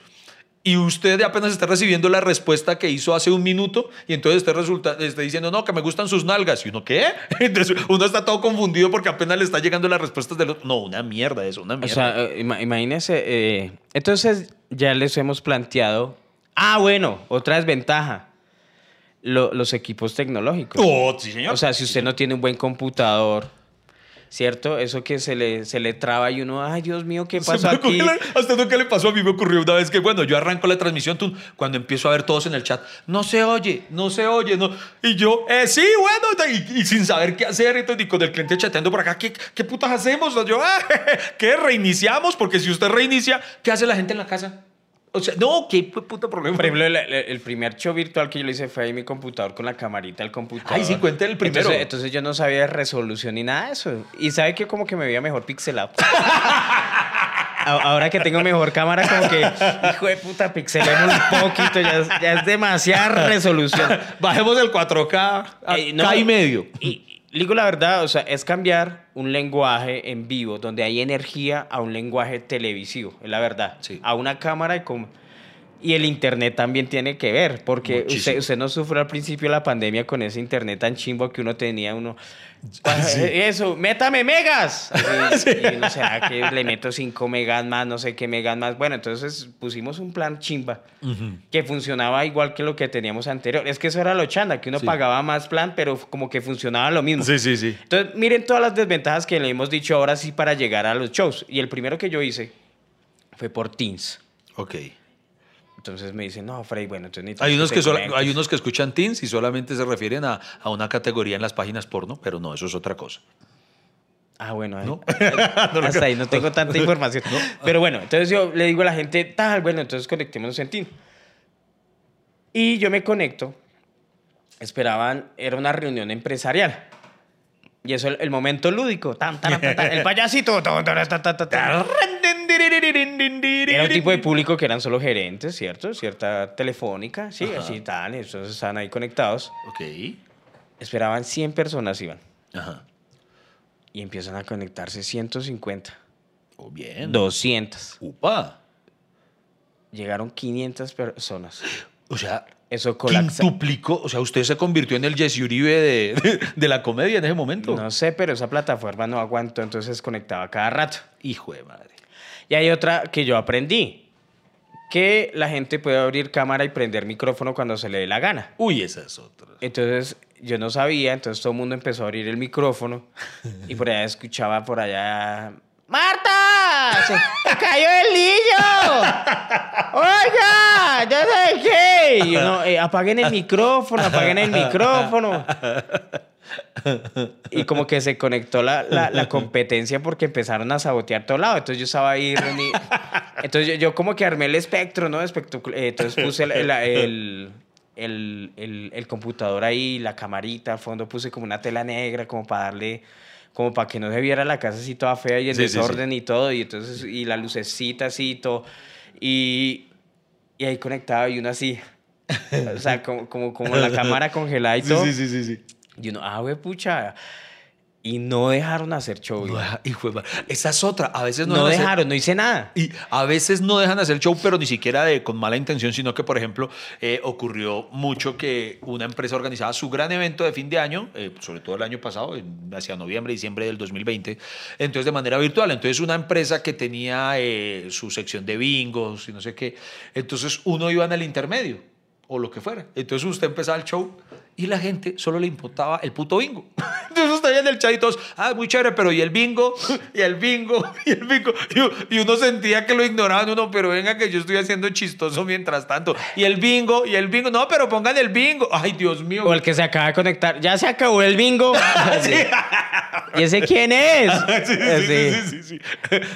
[SPEAKER 1] Y usted apenas está recibiendo la respuesta que hizo hace un minuto y entonces usted resulta, está diciendo, no, que me gustan sus nalgas. ¿Y uno qué? Entonces uno está todo confundido porque apenas le está llegando las respuestas de los... No, una mierda eso, una
[SPEAKER 2] O
[SPEAKER 1] mierda.
[SPEAKER 2] sea, eh, ima- imagínese. eh, entonces ya les hemos planteado. Ah, bueno, otra desventaja. Lo- los equipos tecnológicos.
[SPEAKER 1] oh, sí, señor.
[SPEAKER 2] O sea, si usted no tiene un buen computador, ¿cierto? Eso que se le, se le traba y uno, ay, Dios mío, ¿qué pasó aquí?
[SPEAKER 1] la- ¿A usted no qué le pasó? A mí me ocurrió una vez que, bueno, yo arranco la transmisión, tú, cuando empiezo a ver todos en el chat, no se oye, no se oye, no. Y yo, eh, sí, bueno, y, y sin saber qué hacer, entonces, y con el cliente chateando por acá, ¿qué, qué putas hacemos? Yo, ah, ¿qué? ¿Reiniciamos? Porque si usted reinicia, ¿qué hace la gente en la casa? O sea, no, ¿qué puto problema?
[SPEAKER 2] Por ejemplo, el, primer show virtual que yo le hice fue ahí mi computador con la camarita del computador.
[SPEAKER 1] Ay, sí, cuente el primero.
[SPEAKER 2] Entonces, entonces yo no sabía resolución ni nada de eso. Y sabe que como que me veía mejor pixelado. Ahora que tengo mejor cámara, como que, hijo de puta, pixelemos un poquito, ya es, ya es demasiada resolución.
[SPEAKER 1] Bajemos el 4K a
[SPEAKER 2] Eh,
[SPEAKER 1] K y medio.
[SPEAKER 2] Y digo la verdad, o sea, es cambiar un lenguaje en vivo donde hay energía a un lenguaje televisivo, es la verdad.
[SPEAKER 1] Sí.
[SPEAKER 2] A una cámara y como... Y el internet también tiene que ver, porque usted, usted no sufrió al principio de la pandemia con ese internet tan chimbo que uno tenía, uno...
[SPEAKER 1] Sí.
[SPEAKER 2] "Eh, Eso, métame megas. Así, Y será que le meto 5 megas más, no sé qué megas más. Bueno, entonces pusimos un plan chimba que funcionaba igual que lo que teníamos anterior. Es que eso era lo chanda, que uno
[SPEAKER 1] Sí.
[SPEAKER 2] pagaba más plan, pero como que funcionaba lo mismo.
[SPEAKER 1] Sí, sí, sí.
[SPEAKER 2] Entonces, miren todas las desventajas que le hemos dicho ahora sí para llegar a los shows. Y el primero que yo hice fue por Teams.
[SPEAKER 1] Ok.
[SPEAKER 2] Entonces me dicen, no, Frey, bueno, entonces
[SPEAKER 1] Hay unos, que sola-
[SPEAKER 2] conectes".
[SPEAKER 1] hay unos que escuchan teens y solamente se refieren a, a una categoría en las páginas porno, pero no, eso es otra cosa.
[SPEAKER 2] Ah, bueno, ahí-
[SPEAKER 1] No.
[SPEAKER 2] hasta ahí no tengo tanta información. Pero bueno, entonces yo le digo a la gente, tal, bueno, entonces conectémonos en Teams. Y yo me conecto. Esperaban, era una reunión empresarial. Y eso, el, el momento lúdico. Tan, tan, tan, tan, el payasito. tan, tan, tan, tan, tan, tan. Era un tipo de público que eran solo gerentes, ¿cierto? Cierta telefónica, sí,
[SPEAKER 1] Ajá.
[SPEAKER 2] así tal, entonces estaban ahí conectados.
[SPEAKER 1] Ok.
[SPEAKER 2] Esperaban 100 personas, iban.
[SPEAKER 1] Ajá.
[SPEAKER 2] Y empiezan a conectarse 150,
[SPEAKER 1] Oh, bien.
[SPEAKER 2] 200.
[SPEAKER 1] Upa.
[SPEAKER 2] Llegaron 500 personas.
[SPEAKER 1] O sea,
[SPEAKER 2] Eso colapsa.
[SPEAKER 1] quintuplicó. O sea, usted se convirtió en el Jesse Uribe de, de, de la comedia en ese momento.
[SPEAKER 2] No sé, pero esa plataforma no aguantó, entonces conectaba cada rato.
[SPEAKER 1] Hijo de madre.
[SPEAKER 2] Y hay otra que yo aprendí, que la gente puede abrir cámara y prender micrófono cuando se le dé la gana.
[SPEAKER 1] Uy, esa es otra.
[SPEAKER 2] Entonces yo no sabía, entonces todo el mundo empezó a abrir el micrófono y por allá escuchaba por allá, ¡Marta! ¡Se se cayó el niño! ¡Oiga! ¡Ya sé qué! Y "Eh, apaguen el micrófono, apaguen el micrófono. Y como que se conectó la, la, la competencia porque empezaron a sabotear todo lado. Entonces yo estaba ahí reuni- Entonces yo, yo como que armé el espectro, ¿no? Espectacu- eh, Entonces puse el, el, el, el- computador ahí, la camarita, al fondo puse como una tela negra como para darle... Como para que no se viera la casa así toda fea y el
[SPEAKER 1] Sí, sí, sí.
[SPEAKER 2] desorden y todo. Y entonces, y la lucecita así y todo. Y, y ahí conectado y uno así. O sea, como, como, como la cámara congelada y
[SPEAKER 1] Sí,
[SPEAKER 2] todo.
[SPEAKER 1] sí, sí, sí, sí.
[SPEAKER 2] Y uno, ah, güey, pucha. Y no dejaron hacer show.
[SPEAKER 1] No hijo de. Esa es otra. A veces no,
[SPEAKER 2] No,
[SPEAKER 1] dejan hacer-
[SPEAKER 2] dejaron, no hice nada.
[SPEAKER 1] Y a veces no dejan hacer show, pero ni siquiera de, con mala intención, sino que, por ejemplo, eh, ocurrió mucho que una empresa organizaba su gran evento de fin de año, eh, sobre todo el año pasado, hacia noviembre, diciembre del 2020, entonces de manera virtual. Entonces una empresa que tenía eh, su sección de bingos y no sé qué, entonces uno iba en el intermedio o lo que fuera. Entonces usted empezaba el show y la gente solo le importaba el puto bingo. Entonces ahí en el chat y todos, ah, muy chévere, pero ¿y el bingo? ¿Y el bingo? ¿Y el bingo? Y, uno sentía que lo ignoraban uno, pero venga que yo estoy haciendo chistoso mientras tanto. ¿Y el bingo? ¿Y el bingo? No, pero pongan el bingo. Ay, Dios mío.
[SPEAKER 2] O el que se acaba de conectar. Ya se acabó el bingo. ¿Y ese quién es?
[SPEAKER 1] Sí, sí, sí, sí, sí, sí.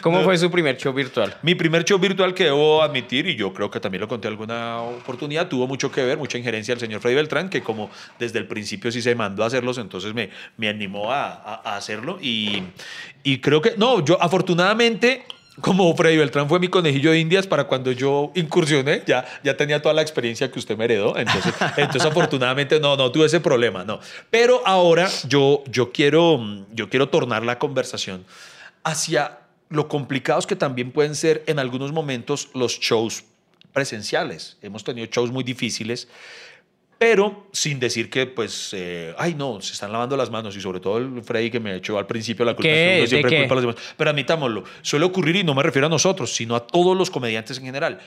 [SPEAKER 2] ¿Cómo fue su primer show virtual?
[SPEAKER 1] Mi primer show virtual que debo admitir, y yo creo que también lo conté alguna oportunidad, tuvo mucho que ver, mucha injerencia del señor Freddy Beltrán, que como desde el principio sí se mandó a hacerlos, entonces me, me animó a, a- a hacerlo. Y, y creo que, no, yo afortunadamente, como Freddy Beltrán fue mi conejillo de indias para cuando yo incursioné, ya, ya tenía toda la experiencia que usted me heredó, entonces, entonces afortunadamente no, no tuve ese problema, no. Pero ahora yo, yo, quiero, yo quiero tornar la conversación hacia lo complicados que también pueden ser en algunos momentos los shows presenciales. Hemos tenido shows muy difíciles, pero sin decir que, pues, eh, ay, no, se están lavando las manos y sobre todo el Freddy que me echó al principio la culpa.
[SPEAKER 2] ¿Qué?
[SPEAKER 1] es que uno
[SPEAKER 2] ¿De
[SPEAKER 1] siempre culpa a los demás. Pero admitámoslo, suele ocurrir y no me refiero a nosotros, sino a todos los comediantes en general.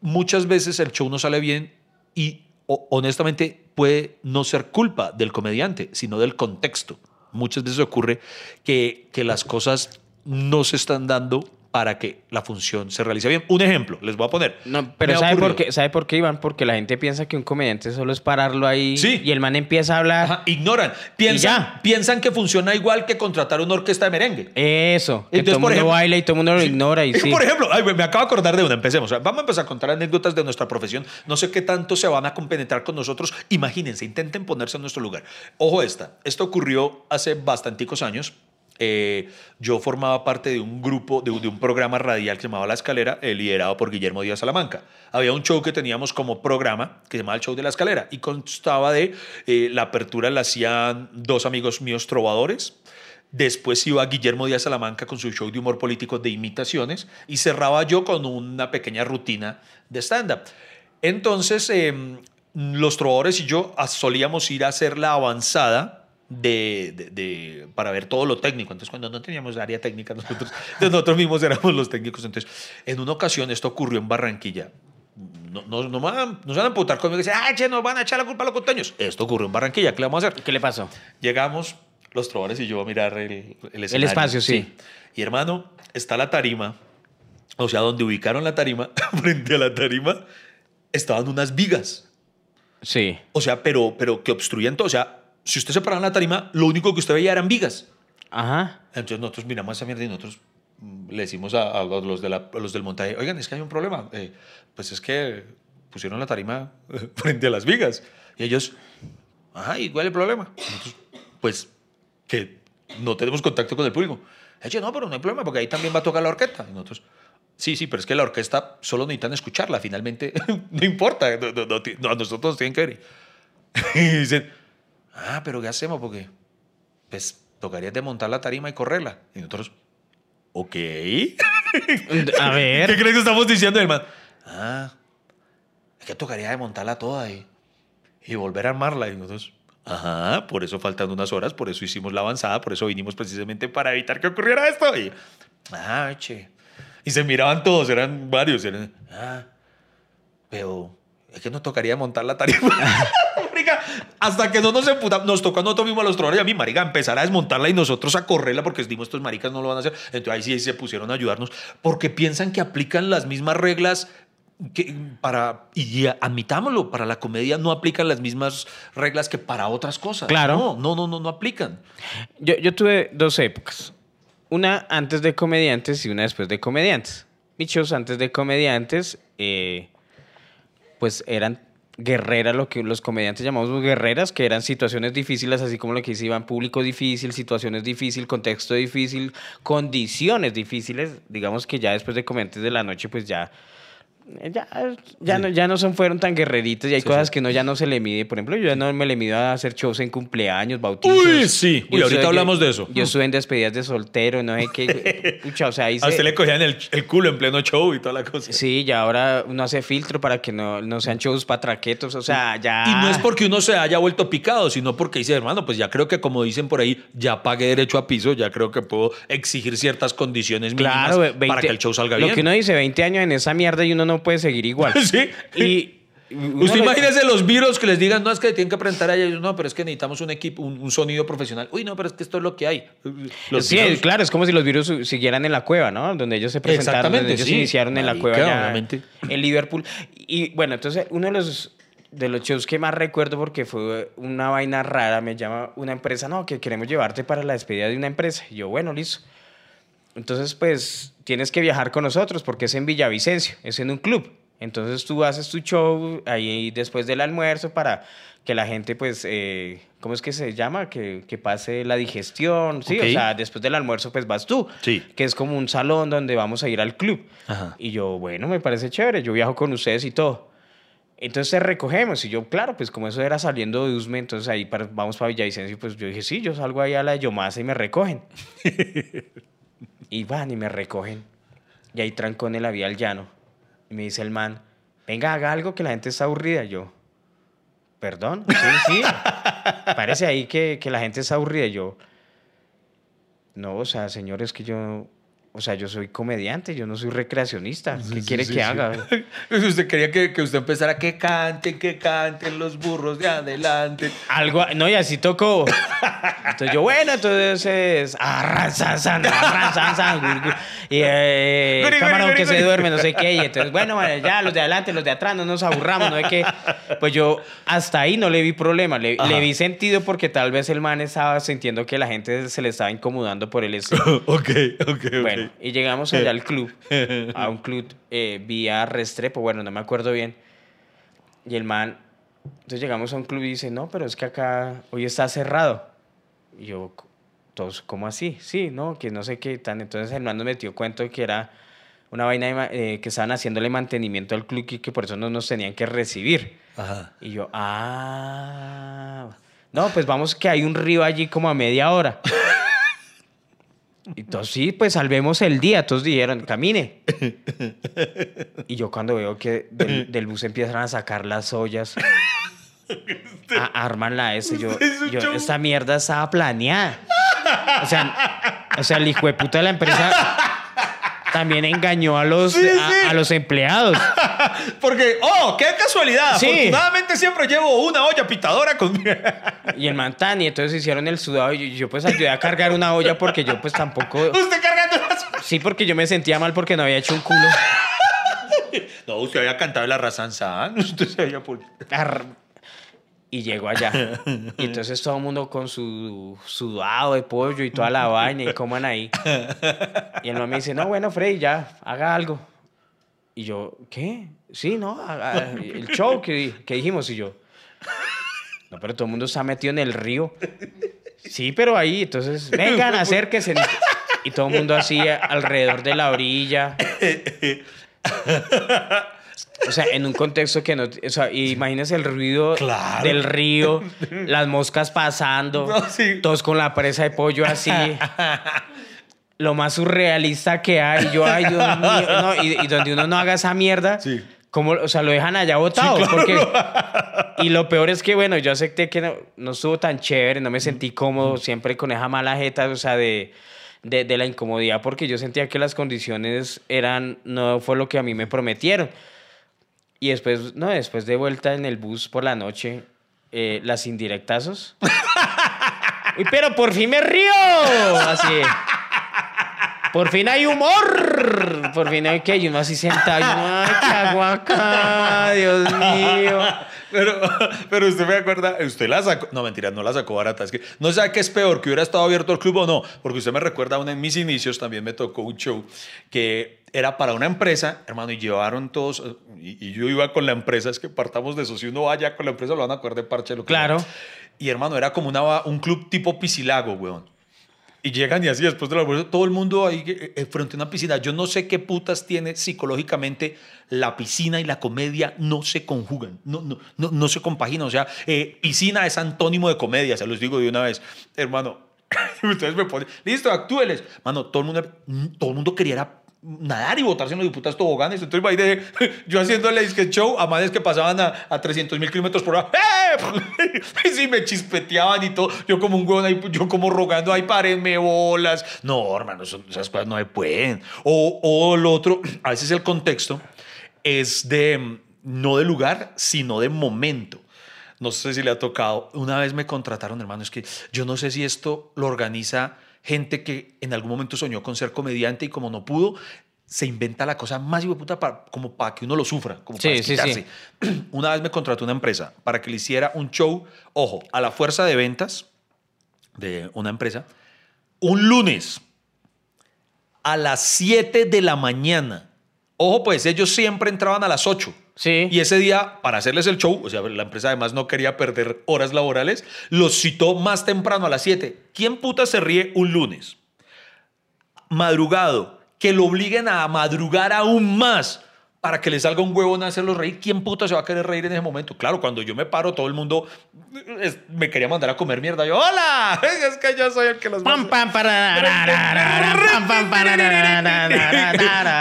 [SPEAKER 1] Muchas veces el show no sale bien y honestamente puede no ser culpa del comediante, sino del contexto. Muchas veces ocurre que, que las cosas no se están dando para que la función se realice bien. Un ejemplo, les voy a poner.
[SPEAKER 2] No, pero ¿sabe por, qué, ¿sabe por qué, Iván? Porque la gente piensa que un comediante solo es pararlo ahí
[SPEAKER 1] Sí.
[SPEAKER 2] y el man empieza a hablar.
[SPEAKER 1] Ajá, ignoran. Piensan, piensan que funciona igual que contratar una orquesta de merengue.
[SPEAKER 2] Eso, que
[SPEAKER 1] Entonces,
[SPEAKER 2] todo el
[SPEAKER 1] por
[SPEAKER 2] mundo
[SPEAKER 1] ejemplo-
[SPEAKER 2] baila y todo el mundo lo
[SPEAKER 1] Sí.
[SPEAKER 2] ignora y sí.
[SPEAKER 1] Por ejemplo, ay, me acabo de acordar de una. Empecemos. Vamos a empezar a contar anécdotas de nuestra profesión. No sé qué tanto se van a compenetrar con nosotros. Imagínense, intenten ponerse en nuestro lugar. Ojo esta. Esto ocurrió hace bastanticos años. Eh, yo formaba parte de un grupo, de, un programa radial que se llamaba La Escalera, eh, liderado por Guillermo Díaz Salamanca. Había un show que teníamos como programa que se llamaba el Show de la Escalera y constaba de eh, la apertura la hacían dos amigos míos trovadores. Después iba Guillermo Díaz Salamanca con su show de humor político de imitaciones y cerraba yo con una pequeña rutina de stand-up. Entonces, eh, los trovadores y yo solíamos ir a hacer la avanzada de, de- de- para ver todo lo técnico. Entonces, cuando no teníamos área técnica, nosotros, nosotros mismos éramos los técnicos. Entonces, en una ocasión, esto ocurrió en Barranquilla. No, no, no, van- no se van a emputar conmigo y decir, ah, che, nos van a echar la culpa a los costeños. Esto ocurrió en Barranquilla, ¿qué le vamos a hacer?
[SPEAKER 2] ¿Qué le pasó?
[SPEAKER 1] Llegamos los trovadores y yo a mirar el, el escenario.
[SPEAKER 2] espacio, sí.
[SPEAKER 1] Y hermano, está la tarima, o sea, donde ubicaron la tarima, frente a la tarima, estaban unas vigas.
[SPEAKER 2] Sí.
[SPEAKER 1] O sea, pero, pero que obstruían todo. O sea, si usted se paraba en la tarima, lo único que usted veía eran vigas.
[SPEAKER 2] Ajá.
[SPEAKER 1] Entonces nosotros miramos esa mierda y nosotros mm, le decimos a, a los, de la- a los del montaje, oigan, es que hay un problema. Eh, pues es que pusieron la tarima frente a las vigas. Y ellos, ajá, ¿y cuál es el problema? Nosotros, pues que no tenemos contacto con el público. Ellos, no, pero no hay problema porque ahí también va a tocar la orquesta. Y nosotros, sí, sí, pero es que la orquesta solo necesitan escucharla. Finalmente, no importa, no, no- no, a nosotros nos tienen que ver. Y dicen, ah, pero ¿qué hacemos? Porque pues tocaría desmontar la tarima y correrla. Y nosotros, ok. ¿Qué
[SPEAKER 2] A ver.
[SPEAKER 1] crees que estamos diciendo, hermano? Ah, es que tocaría desmontarla toda y, y volver a armarla. Y nosotros, ajá, por eso faltan unas horas, por eso hicimos la avanzada, por eso vinimos precisamente para evitar que ocurriera esto. Y, ah, che. Y se miraban todos, eran varios. Eran, ah, pero es que nos tocaría montar la tarima. Hasta que no nos emputamos, nos tocó a nosotros mismos a los trovadores y a mí, marica, empezar a desmontarla y nosotros a correrla porque dimos estos maricas no lo van a hacer. Entonces ahí sí se pusieron a ayudarnos porque piensan que aplican las mismas reglas que para, y admitámoslo, para la comedia no aplican las mismas reglas que para otras cosas.
[SPEAKER 2] Claro.
[SPEAKER 1] No, no, no, no, no aplican.
[SPEAKER 2] Yo, yo tuve dos épocas. Una antes de comediantes y una después de comediantes. Mis shows antes de comediantes, eh, pues eran guerreras, lo que los comediantes llamamos guerreras, que eran situaciones difíciles, así como lo que dice Iván, público difícil, situaciones difíciles, contexto difícil, condiciones difíciles. Digamos que ya después de comediantes de la noche, pues ya... Ya, ya, no, ya no son, fueron tan guerreritos y hay
[SPEAKER 1] Sí,
[SPEAKER 2] cosas
[SPEAKER 1] sí.
[SPEAKER 2] que no, ya no se le mide. Por ejemplo, yo ya no me le mido a hacer shows en cumpleaños, bautizos.
[SPEAKER 1] Uy, sí. Uy,
[SPEAKER 2] Yo
[SPEAKER 1] ahorita
[SPEAKER 2] soy-
[SPEAKER 1] hablamos de eso.
[SPEAKER 2] Yo estuve en despedidas de soltero, no sé qué. Pucha, o sea, ahí
[SPEAKER 1] A usted le cogían el, el culo en pleno show y toda la cosa.
[SPEAKER 2] Sí, ya ahora uno hace filtro para que no, no sean shows patraquetos. O sea, ya.
[SPEAKER 1] Y no es porque uno se haya vuelto picado, sino porque dice, hermano, pues ya creo que como dicen por ahí, ya pagué derecho a piso, ya creo que puedo exigir ciertas condiciones mínimas
[SPEAKER 2] Claro, 20
[SPEAKER 1] para que el show salga
[SPEAKER 2] Lo
[SPEAKER 1] bien.
[SPEAKER 2] que uno dice, 20 años en esa mierda y uno no puede seguir igual.
[SPEAKER 1] sí.
[SPEAKER 2] Y,
[SPEAKER 1] Usted
[SPEAKER 2] lo-
[SPEAKER 1] imagínese los virus que les digan, no, es que tienen que presentar a ellos, no, pero es que necesitamos un equipo, un, un sonido profesional. Uy, no, pero es que esto es lo que hay. Los
[SPEAKER 2] sí,
[SPEAKER 1] virus-
[SPEAKER 2] claro, es como si los virus siguieran en la cueva, ¿no? Donde ellos se presentaron, donde ellos
[SPEAKER 1] sí.
[SPEAKER 2] iniciaron en la cueva ya
[SPEAKER 1] obviamente.
[SPEAKER 2] en Liverpool. Y bueno, entonces uno de los de los shows que más recuerdo porque fue una vaina rara, me llama una empresa, no, que queremos llevarte para la despedida de una empresa. Y yo, bueno, listo. Entonces, pues tienes que viajar con nosotros porque es en Villavicencio, es en un club. Entonces tú haces tu show ahí después del almuerzo para que la gente, pues, eh, ¿cómo es que se llama? Que, que pase la digestión, ¿sí?
[SPEAKER 1] Ok.
[SPEAKER 2] O sea, después del almuerzo, pues vas tú.
[SPEAKER 1] Sí.
[SPEAKER 2] Que es como un salón donde vamos a ir al club.
[SPEAKER 1] Ajá.
[SPEAKER 2] Y yo, bueno, me parece chévere, yo viajo con ustedes y todo. Entonces recogemos y yo, claro, pues como eso era saliendo de Usme, entonces ahí para- vamos para Villavicencio, pues yo dije, sí, yo salgo ahí a la Yomasa y me recogen. y van y me recogen. Y ahí trancón en la vía al llano. Y me dice el man, venga, haga algo que la gente está aburrida. Yo, perdón, sí, sí. Parece ahí que, que la gente está aburrida. Yo, no, o sea, señor, es que yo, o sea, yo soy comediante, yo no soy recreacionista. ¿Qué
[SPEAKER 1] Sí,
[SPEAKER 2] quiere
[SPEAKER 1] sí,
[SPEAKER 2] que
[SPEAKER 1] sí.
[SPEAKER 2] haga?
[SPEAKER 1] Usted quería que, que usted empezara que canten, que canten los burros de adelante.
[SPEAKER 2] Algo, no, y así tocó. Entonces yo, bueno, entonces, gur, gur. y eh,
[SPEAKER 1] Guri,
[SPEAKER 2] camarón
[SPEAKER 1] guri,
[SPEAKER 2] que se duerme, no sé qué, y entonces, bueno, ya los de adelante, los de atrás, no nos aburramos, no sé qué. Pues yo hasta ahí no le vi problema, le, vi sentido porque tal vez el man estaba sintiendo que la gente se le estaba incomodando por el
[SPEAKER 1] ok, ok, ok.
[SPEAKER 2] Y llegamos allá al club, a un club eh, vía Restrepo, bueno, no me acuerdo bien. Y el man, entonces llegamos a un club y dice, no, pero es que acá hoy está cerrado. Y yo, todos, ¿cómo así? Sí, no, que no sé qué tan. Entonces el man nos metió cuento de que era una vaina de eh, que estaban haciéndole mantenimiento al club y que por eso no nos tenían que recibir.
[SPEAKER 1] Ajá.
[SPEAKER 2] Y yo, ah. No, pues vamos que hay un río allí como a media hora. Y todos, sí, pues salvemos el día. Todos dijeron, camine. Y yo cuando veo que del, del bus empiezan a sacar las ollas, a- arman la S, yo, esta mierda estaba planeada. O sea, o sea, el hijo de puta de la empresa también engañó a los,
[SPEAKER 1] Sí,
[SPEAKER 2] a-
[SPEAKER 1] sí.
[SPEAKER 2] a los empleados.
[SPEAKER 1] Porque, oh, qué casualidad.
[SPEAKER 2] Sí.
[SPEAKER 1] Afortunadamente siempre llevo una olla pitadora conmigo.
[SPEAKER 2] Y el man y entonces hicieron el sudado y yo, yo, pues ayudé a cargar una olla porque yo pues tampoco...
[SPEAKER 1] Usted cargando las...
[SPEAKER 2] Sí, porque yo me sentía mal porque no había hecho un culo.
[SPEAKER 1] No, usted había cantado la razanzán. Usted se había por...
[SPEAKER 2] Arr. Y llego allá. Y entonces todo el mundo con su sudado de pollo y toda la vaina y coman ahí. Y el man me dice, no, bueno, Freddy, ya, haga algo. Y yo, ¿qué? Sí, no, el show que, di- que dijimos. Y yo, no, pero todo el mundo está metido en el río. Sí, pero ahí, entonces, vengan, acérquense. Y todo el mundo así alrededor de la orilla. O sea, en un contexto que no... O sea, imagínense el ruido
[SPEAKER 1] Claro.
[SPEAKER 2] del río, las moscas pasando,
[SPEAKER 1] No, sí.
[SPEAKER 2] todos con la presa de pollo así. Lo más surrealista que hay. Yo, ay, Dios mío. no, y, y donde uno no haga esa mierda,
[SPEAKER 1] Sí.
[SPEAKER 2] Como, o sea, lo dejan allá botado.
[SPEAKER 1] claro.
[SPEAKER 2] porque, y lo peor es que, bueno, yo acepté que no, no estuvo tan chévere, no me sentí cómodo, siempre con esa mala jeta, o sea, de, de, de la incomodidad, porque yo sentía que las condiciones eran, no fue lo que a mí me prometieron. Y después, no, después de vuelta en el bus por la noche, eh, las indirectazos. Uy, pero por fin me río. Así. Por fin hay humor. Por fin hay que hay uno así sentado. y uno, Ay, ¿qué hago acá? Dios mío.
[SPEAKER 1] Pero, pero usted me acuerda, usted la sacó, no mentira, no la sacó barata, es que no sabe qué es peor, que hubiera estado abierto el club o no, porque usted me recuerda, aún en mis inicios también me tocó un show que era para una empresa, hermano, y llevaron todos, y, y yo iba con la empresa, es que partamos de eso, si uno vaya con la empresa lo van a acordar de parche. Lo que
[SPEAKER 2] Claro.
[SPEAKER 1] sea. Y hermano, era como una, un club tipo piscilago, weón. Y llegan y así después del almuerzo, todo el mundo ahí eh, eh, frente a una piscina. Yo no sé qué putas tiene psicológicamente la piscina y la comedia no se conjugan, no, no, no, no se compaginan. O sea, eh, piscina es antónimo de comedia, se los digo de una vez. Hermano, ustedes me ponen, listo, actúeles. Mano, todo el mundo, todo el mundo quería nadar y botarse en los diputados toboganes. Entonces, ahí de, yo haciéndole disque show a manes que pasaban a, a 300 mil kilómetros por hora. ¡Eh! Sí, me chispeteaban y todo. Yo como un huevón ahí, yo como rogando, ay, párenme bolas. No, hermano, eso- esas cosas no se pueden. O, o lo otro, a veces el contexto es de, no de lugar, sino de momento. No sé si le ha tocado. Una vez me contrataron, hermano, es que yo no sé si esto lo organiza gente que en algún momento soñó con ser comediante y como no pudo, se inventa la cosa más puta para, como para que uno lo sufra, como para
[SPEAKER 2] Sí, sí,
[SPEAKER 1] desquitarse. Una vez me contrató una empresa para que le hiciera un show, ojo, a la fuerza de ventas de una empresa, un lunes a las 7 de la mañana. Ojo, pues ellos siempre entraban a las 8.
[SPEAKER 2] Sí.
[SPEAKER 1] Y ese día, para hacerles el show, o sea, la empresa además no quería perder horas laborales, los citó más temprano a las 7. ¿Quién puta se ríe un lunes? Madrugado, que lo obliguen a madrugar aún más para que le salga un huevón a hacerlos reír. ¿Quién puta se va a querer reír en ese momento? Claro, cuando yo me paro, todo el mundo es- me quería mandar a comer mierda. Yo, ¡Hola! Es que yo soy el que los...
[SPEAKER 2] Pam, pam,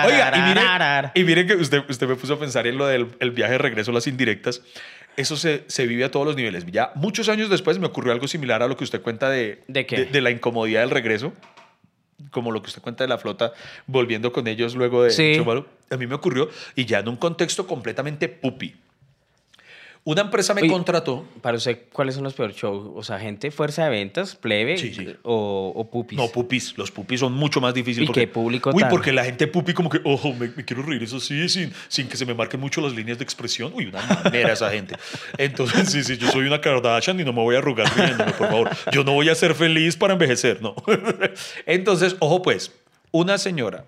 [SPEAKER 1] Oiga, y miren, y miren que usted, usted me puso a pensar en lo del el viaje de regreso a las indirectas. Eso se, se vive a todos los niveles. Ya muchos años después me ocurrió algo similar a lo que usted cuenta de,
[SPEAKER 2] ¿De qué?
[SPEAKER 1] de, la incomodidad del regreso. Como lo que usted cuenta de la flota volviendo con ellos luego de
[SPEAKER 2] Sí.
[SPEAKER 1] A mí me ocurrió y ya en un contexto completamente pupi. Una empresa me
[SPEAKER 2] Oye,
[SPEAKER 1] contrató.
[SPEAKER 2] Para usted, ¿cuáles son los peores shows? O sea, gente fuerza de ventas, plebe
[SPEAKER 1] Sí, sí.
[SPEAKER 2] O, o pupis.
[SPEAKER 1] No, pupis. Los pupis son mucho más difíciles.
[SPEAKER 2] ¿Y
[SPEAKER 1] porque,
[SPEAKER 2] qué público
[SPEAKER 1] Uy,
[SPEAKER 2] tan?
[SPEAKER 1] porque la gente pupi como que, ojo, me, me quiero reír, eso sí, sin, sin que se me marquen mucho las líneas de expresión. Uy, una manera esa gente. Entonces, sí, sí, yo soy una Kardashian y no me voy a arrugar riéndome, por favor. Yo no voy a ser feliz para envejecer, no. Entonces, ojo pues, una señora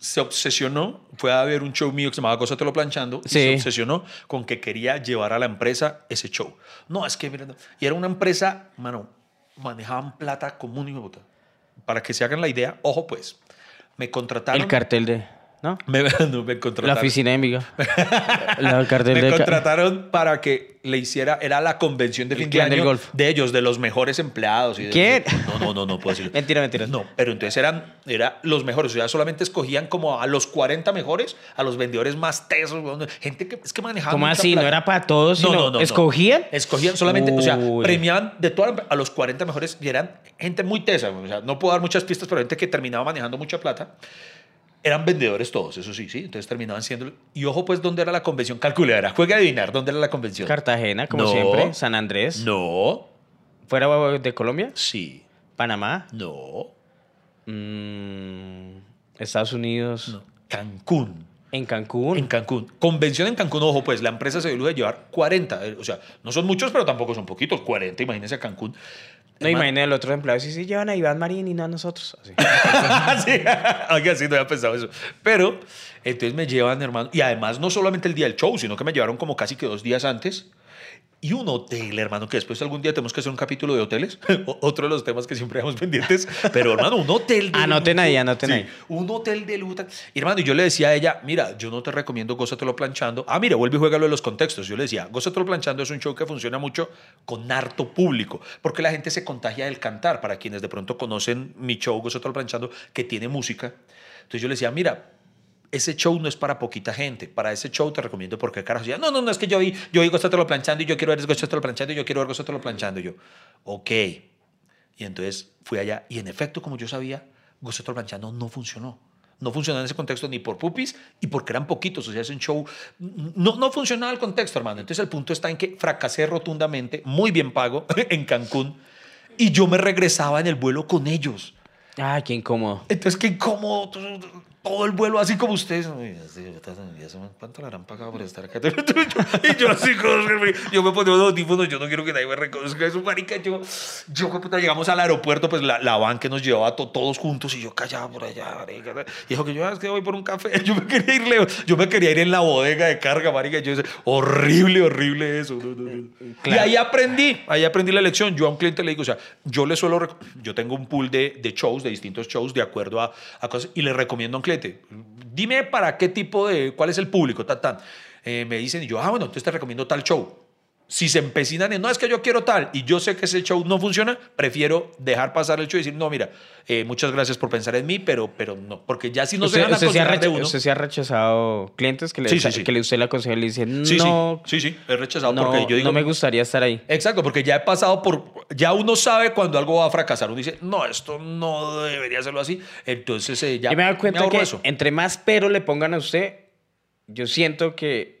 [SPEAKER 1] se obsesionó, fue a ver un show mío que se llamaba Gózatelo Planchando, y
[SPEAKER 2] Sí.
[SPEAKER 1] se obsesionó con que quería llevar a la empresa ese show. No, es que, miren, y era una empresa, mano, manejaban plata común y puta. Para que se hagan la idea, ojo pues, me contrataron.
[SPEAKER 2] El cartel de. ¿No?
[SPEAKER 1] me, no, me
[SPEAKER 2] La
[SPEAKER 1] contrataron.
[SPEAKER 2] oficina Envigado. La- El cartel
[SPEAKER 1] me
[SPEAKER 2] de. ca-
[SPEAKER 1] contrataron para que le hiciera, era la convención de
[SPEAKER 2] El
[SPEAKER 1] fin de año
[SPEAKER 2] golf.
[SPEAKER 1] de ellos, de los mejores empleados. Y de-
[SPEAKER 2] ¿Quién?
[SPEAKER 1] No, no, no, no puedo decirlo.
[SPEAKER 2] Mentira, mentira.
[SPEAKER 1] No, pero entonces eran era los mejores. O sea, solamente escogían como a los 40 mejores, a los vendedores más tesos, gente que es que manejaba.
[SPEAKER 2] ¿Cómo así? ¿No era para todos?
[SPEAKER 1] No,
[SPEAKER 2] sino
[SPEAKER 1] no, no, no.
[SPEAKER 2] ¿Escogían?
[SPEAKER 1] Escogían solamente, o sea, premiaban de toda la- a los 40 mejores y eran gente muy tesa. O sea, no puedo dar muchas pistas, pero gente que terminaba manejando mucha plata. Eran vendedores todos, eso sí, sí. Entonces terminaban siendo. Y ojo, pues, ¿dónde era la convención? Calculadora. Juega a adivinar dónde era la convención.
[SPEAKER 2] Cartagena, como
[SPEAKER 1] No.
[SPEAKER 2] siempre. San Andrés.
[SPEAKER 1] No.
[SPEAKER 2] ¿Fuera de Colombia?
[SPEAKER 1] Sí.
[SPEAKER 2] Panamá.
[SPEAKER 1] No.
[SPEAKER 2] Mm, Estados Unidos.
[SPEAKER 1] no. Cancún.
[SPEAKER 2] En Cancún.
[SPEAKER 1] En Cancún. Convención en Cancún, ojo, pues la empresa se dio de llevar 40. eh, O sea, no son muchos, pero tampoco son poquitos. 40, imagínense a Cancún.
[SPEAKER 2] No, imagínate el otro empleado. Sí, sí, llevan a Iván Marín y no a nosotros. Así.
[SPEAKER 1] sí, oiga, sí, no había pensado eso. Pero, entonces me llevan, hermano. Y además, no solamente el día del show, sino que me llevaron como casi que dos días antes. Y un hotel, hermano, que después algún día tenemos que hacer un capítulo de hoteles. Otro de los temas que siempre dejamos pendientes. Pero, hermano, un hotel de
[SPEAKER 2] Anoten
[SPEAKER 1] lujo.
[SPEAKER 2] ahí, anoten
[SPEAKER 1] Sí,
[SPEAKER 2] ahí.
[SPEAKER 1] Un hotel de lujo. Y, hermano, y yo le decía a ella, mira, yo no te recomiendo Gózatelo Planchando. Ah, mira, vuelve y juégalo de los contextos. Yo le decía, Gózatelo Planchando es un show que funciona mucho con harto público, porque la gente se contagia del cantar. Para quienes de pronto conocen mi show, Gózatelo Planchando, que tiene música. Entonces yo le decía, mira, ese show no es para poquita gente. Para ese show te recomiendo porque carajo. decía, No, no, no, es que yo vi, yo vi Gózatelo Planchando y yo quiero ver Gózatelo Planchando y yo quiero ver Gózatelo Planchando. Y yo, ok. Y entonces fui allá y en efecto, como yo sabía, Gózatelo Planchando no funcionó. No funcionó en ese contexto ni por pupis y porque eran poquitos. O sea, es un show. No, no funcionaba el contexto, hermano. Entonces el punto está en que fracasé rotundamente, muy bien pago, en Cancún. Y yo me regresaba en el vuelo con ellos.
[SPEAKER 2] Ay, qué incómodo.
[SPEAKER 1] Entonces, qué incómodo. Todo el vuelo así como ustedes. ¿y ¿Cuánto le habrán pagado por estar acá? y yo así, yo me ponía unos audífonos, yo no quiero que nadie me reconozca eso, marica. Yo, yo puta, llegamos al aeropuerto, pues la, la van que nos llevaba to- todos juntos y yo callaba por allá, marica. Y dijo que yo, "Ah, es que voy por un café. Yo me quería ir lejos. Yo me quería ir en la bodega de carga, marica. Yo decía, horrible, horrible eso. No, no, no. Y
[SPEAKER 2] Claro.
[SPEAKER 1] ahí aprendí, ahí aprendí la lección. Yo a un cliente le digo, o sea, yo le suelo, yo tengo un pool de, de shows, de distintos shows, de acuerdo a, a cosas, y le recomiendo a un cliente, dime para qué tipo de, cuál es el público, tan, tan. Eh, me dicen, y yo, ah, bueno, entonces te recomiendo tal show. Si se empecinan en, no, es que yo quiero tal, y yo sé que ese show no funciona, prefiero dejar pasar el show y decir, no, mira, eh, muchas gracias por pensar en mí, pero, pero no, porque ya si no se van a
[SPEAKER 2] usted se ha
[SPEAKER 1] de uno.
[SPEAKER 2] usted se ha rechazado clientes que le,
[SPEAKER 1] Sí, sí, sí.
[SPEAKER 2] que le usted le aconseja y le dicen,
[SPEAKER 1] Sí,
[SPEAKER 2] no,
[SPEAKER 1] sí, sí, he rechazado
[SPEAKER 2] no,
[SPEAKER 1] porque yo digo,
[SPEAKER 2] no me gustaría estar ahí.
[SPEAKER 1] Exacto, porque ya he pasado por. Ya uno sabe cuando algo va a fracasar. Uno dice, no, esto no debería hacerlo así. Entonces eh, ya.
[SPEAKER 2] y me da cuenta
[SPEAKER 1] ahorro
[SPEAKER 2] que
[SPEAKER 1] eso.
[SPEAKER 2] entre más pero le pongan a usted, yo siento que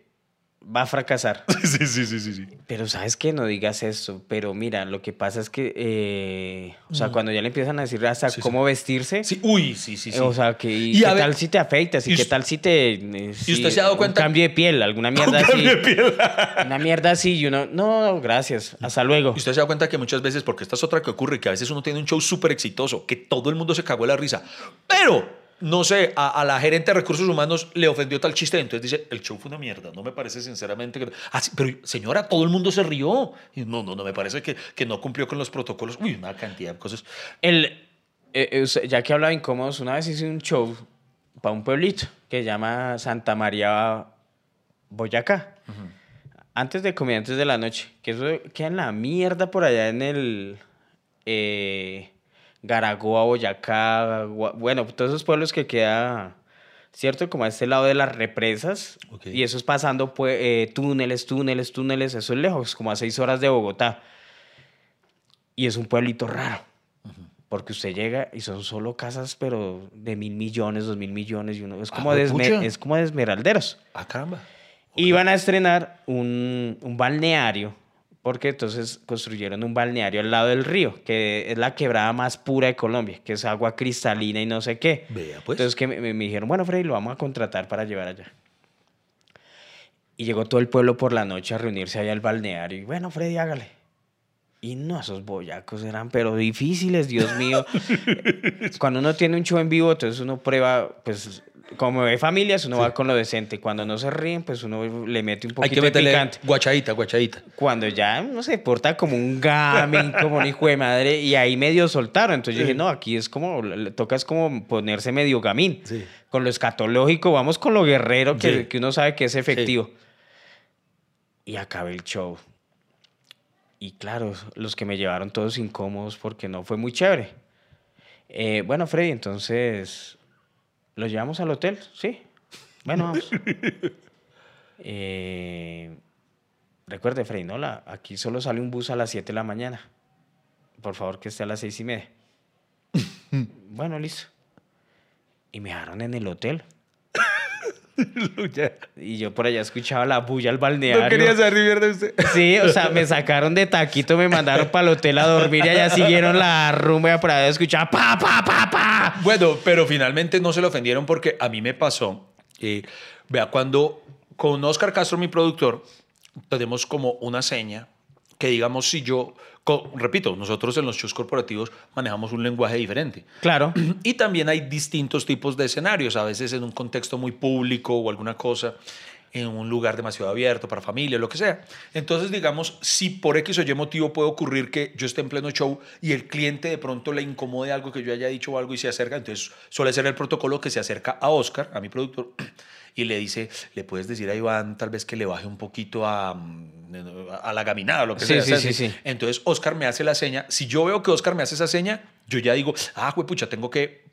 [SPEAKER 2] va a fracasar.
[SPEAKER 1] Sí, sí, sí, sí, sí.
[SPEAKER 2] Pero sabes que no digas eso. Pero mira, lo que pasa es que, eh, o sea, cuando ya le empiezan a decir hasta
[SPEAKER 1] Mm. Sí.
[SPEAKER 2] cómo vestirse,
[SPEAKER 1] Sí, uy, sí, sí, sí.
[SPEAKER 2] eh, o sea, que, ¿y
[SPEAKER 1] Y a
[SPEAKER 2] qué
[SPEAKER 1] ver-
[SPEAKER 2] tal si te afeitas? ¿Y,
[SPEAKER 1] y
[SPEAKER 2] qué tal si te... eh, si
[SPEAKER 1] usted se ha dado
[SPEAKER 2] un
[SPEAKER 1] cuenta-
[SPEAKER 2] cambio de piel, alguna mierda así.
[SPEAKER 1] cambio de piel.
[SPEAKER 2] Una mierda así y uno, no, gracias, hasta luego.
[SPEAKER 1] Y usted se da cuenta que muchas veces, porque esta es otra que ocurre, que a veces uno tiene un show súper exitoso, que todo el mundo se cagó de la risa, pero, no sé, a, a la gerente de recursos humanos le ofendió tal chiste, entonces dice, el show fue una mierda, no me parece sinceramente que... Ah, sí, pero señora, todo el mundo se rió. Y no, no, no, me parece que, que no cumplió con los protocolos. Uy, una cantidad de cosas.
[SPEAKER 2] El, eh, eh, ya que hablaba de incómodos, una vez hice un show para un pueblito que se llama Santa María Boyacá. Antes de Comediantes de la Noche, que eso queda en la mierda por allá en el eh, Garagoa, Boyacá, bueno, todos esos pueblos que queda, ¿cierto? Como a este lado de las represas. Y eso es pasando pues, eh, túneles, túneles, túneles, eso es lejos, como a seis horas de Bogotá. Y es un pueblito raro. Porque usted llega y son solo casas, pero de mil millones, dos mil millones. Y uno, es, como
[SPEAKER 1] Ah,
[SPEAKER 2] de esme-
[SPEAKER 1] juepucha.
[SPEAKER 2] es como de esmeralderos.
[SPEAKER 1] Ah, caramba.
[SPEAKER 2] Iban a estrenar un, un balneario, porque entonces construyeron un balneario al lado del río, que es la quebrada más pura de Colombia, que es agua cristalina y no sé qué.
[SPEAKER 1] Vea, pues.
[SPEAKER 2] Entonces que me, me dijeron, bueno, Freddy, lo vamos a contratar para llevar allá. Y llegó todo el pueblo por la noche a reunirse allá al balneario. Y bueno, Freddy, hágale. Y no, esos boyacos eran pero difíciles, Dios mío. Cuando uno tiene un show en vivo, entonces uno prueba, pues, como ve familias, uno va con lo decente. Cuando no se ríen, pues uno le mete un
[SPEAKER 1] Hay
[SPEAKER 2] poquito
[SPEAKER 1] que
[SPEAKER 2] de picante.
[SPEAKER 1] guachadita, guachadita.
[SPEAKER 2] Cuando ya uno se porta como un gamen, como un hijo de madre, y ahí medio soltaron. Entonces yo dije, no, aquí es como, toca es como ponerse medio gamín.
[SPEAKER 1] Sí.
[SPEAKER 2] Con lo escatológico, vamos con lo guerrero que, que uno sabe que es efectivo. Y acabé el show. Y claro, los que me llevaron todos incómodos porque no fue muy chévere. Eh, bueno, Freddy, entonces, ¿lo llevamos al hotel? Sí. Bueno, vamos. Eh, recuerde, Freddy, ¿no? La- aquí solo sale un bus a las 7 de la mañana. Por favor, que esté a las seis y media. bueno, listo. Y me dejaron en el hotel. Y yo por allá escuchaba la bulla al balneario.
[SPEAKER 1] saber de usted.
[SPEAKER 2] Sí, o sea, me sacaron de taquito, me mandaron para el hotel a dormir y allá siguieron la rumba por allá escuchaba pa, pa, pa, pa.
[SPEAKER 1] Bueno, pero finalmente no se le ofendieron porque a mí me pasó. eh, vea, cuando con Oscar Castro, mi productor, tenemos como una seña que digamos si yo, co- repito, nosotros en los shows corporativos manejamos un lenguaje diferente.
[SPEAKER 2] Claro.
[SPEAKER 1] Y también hay distintos tipos de escenarios, a veces en un contexto muy público o alguna cosa, en un lugar demasiado abierto para familia, lo que sea. Entonces, digamos, si por X o Y motivo puede ocurrir que yo esté en pleno show y el cliente de pronto le incomode algo que yo haya dicho o algo y se acerca, entonces suele ser el protocolo que se acerca a Oscar, a mi productor, y le dice, le puedes decir a Iván tal vez que le baje un poquito a, mm, a la gaminada, lo que
[SPEAKER 2] Sí,
[SPEAKER 1] sea.
[SPEAKER 2] sí, sí, sí.
[SPEAKER 1] Entonces Oscar me hace la seña. Si yo veo que Oscar me hace esa seña, yo ya digo, ah, pucha, tengo que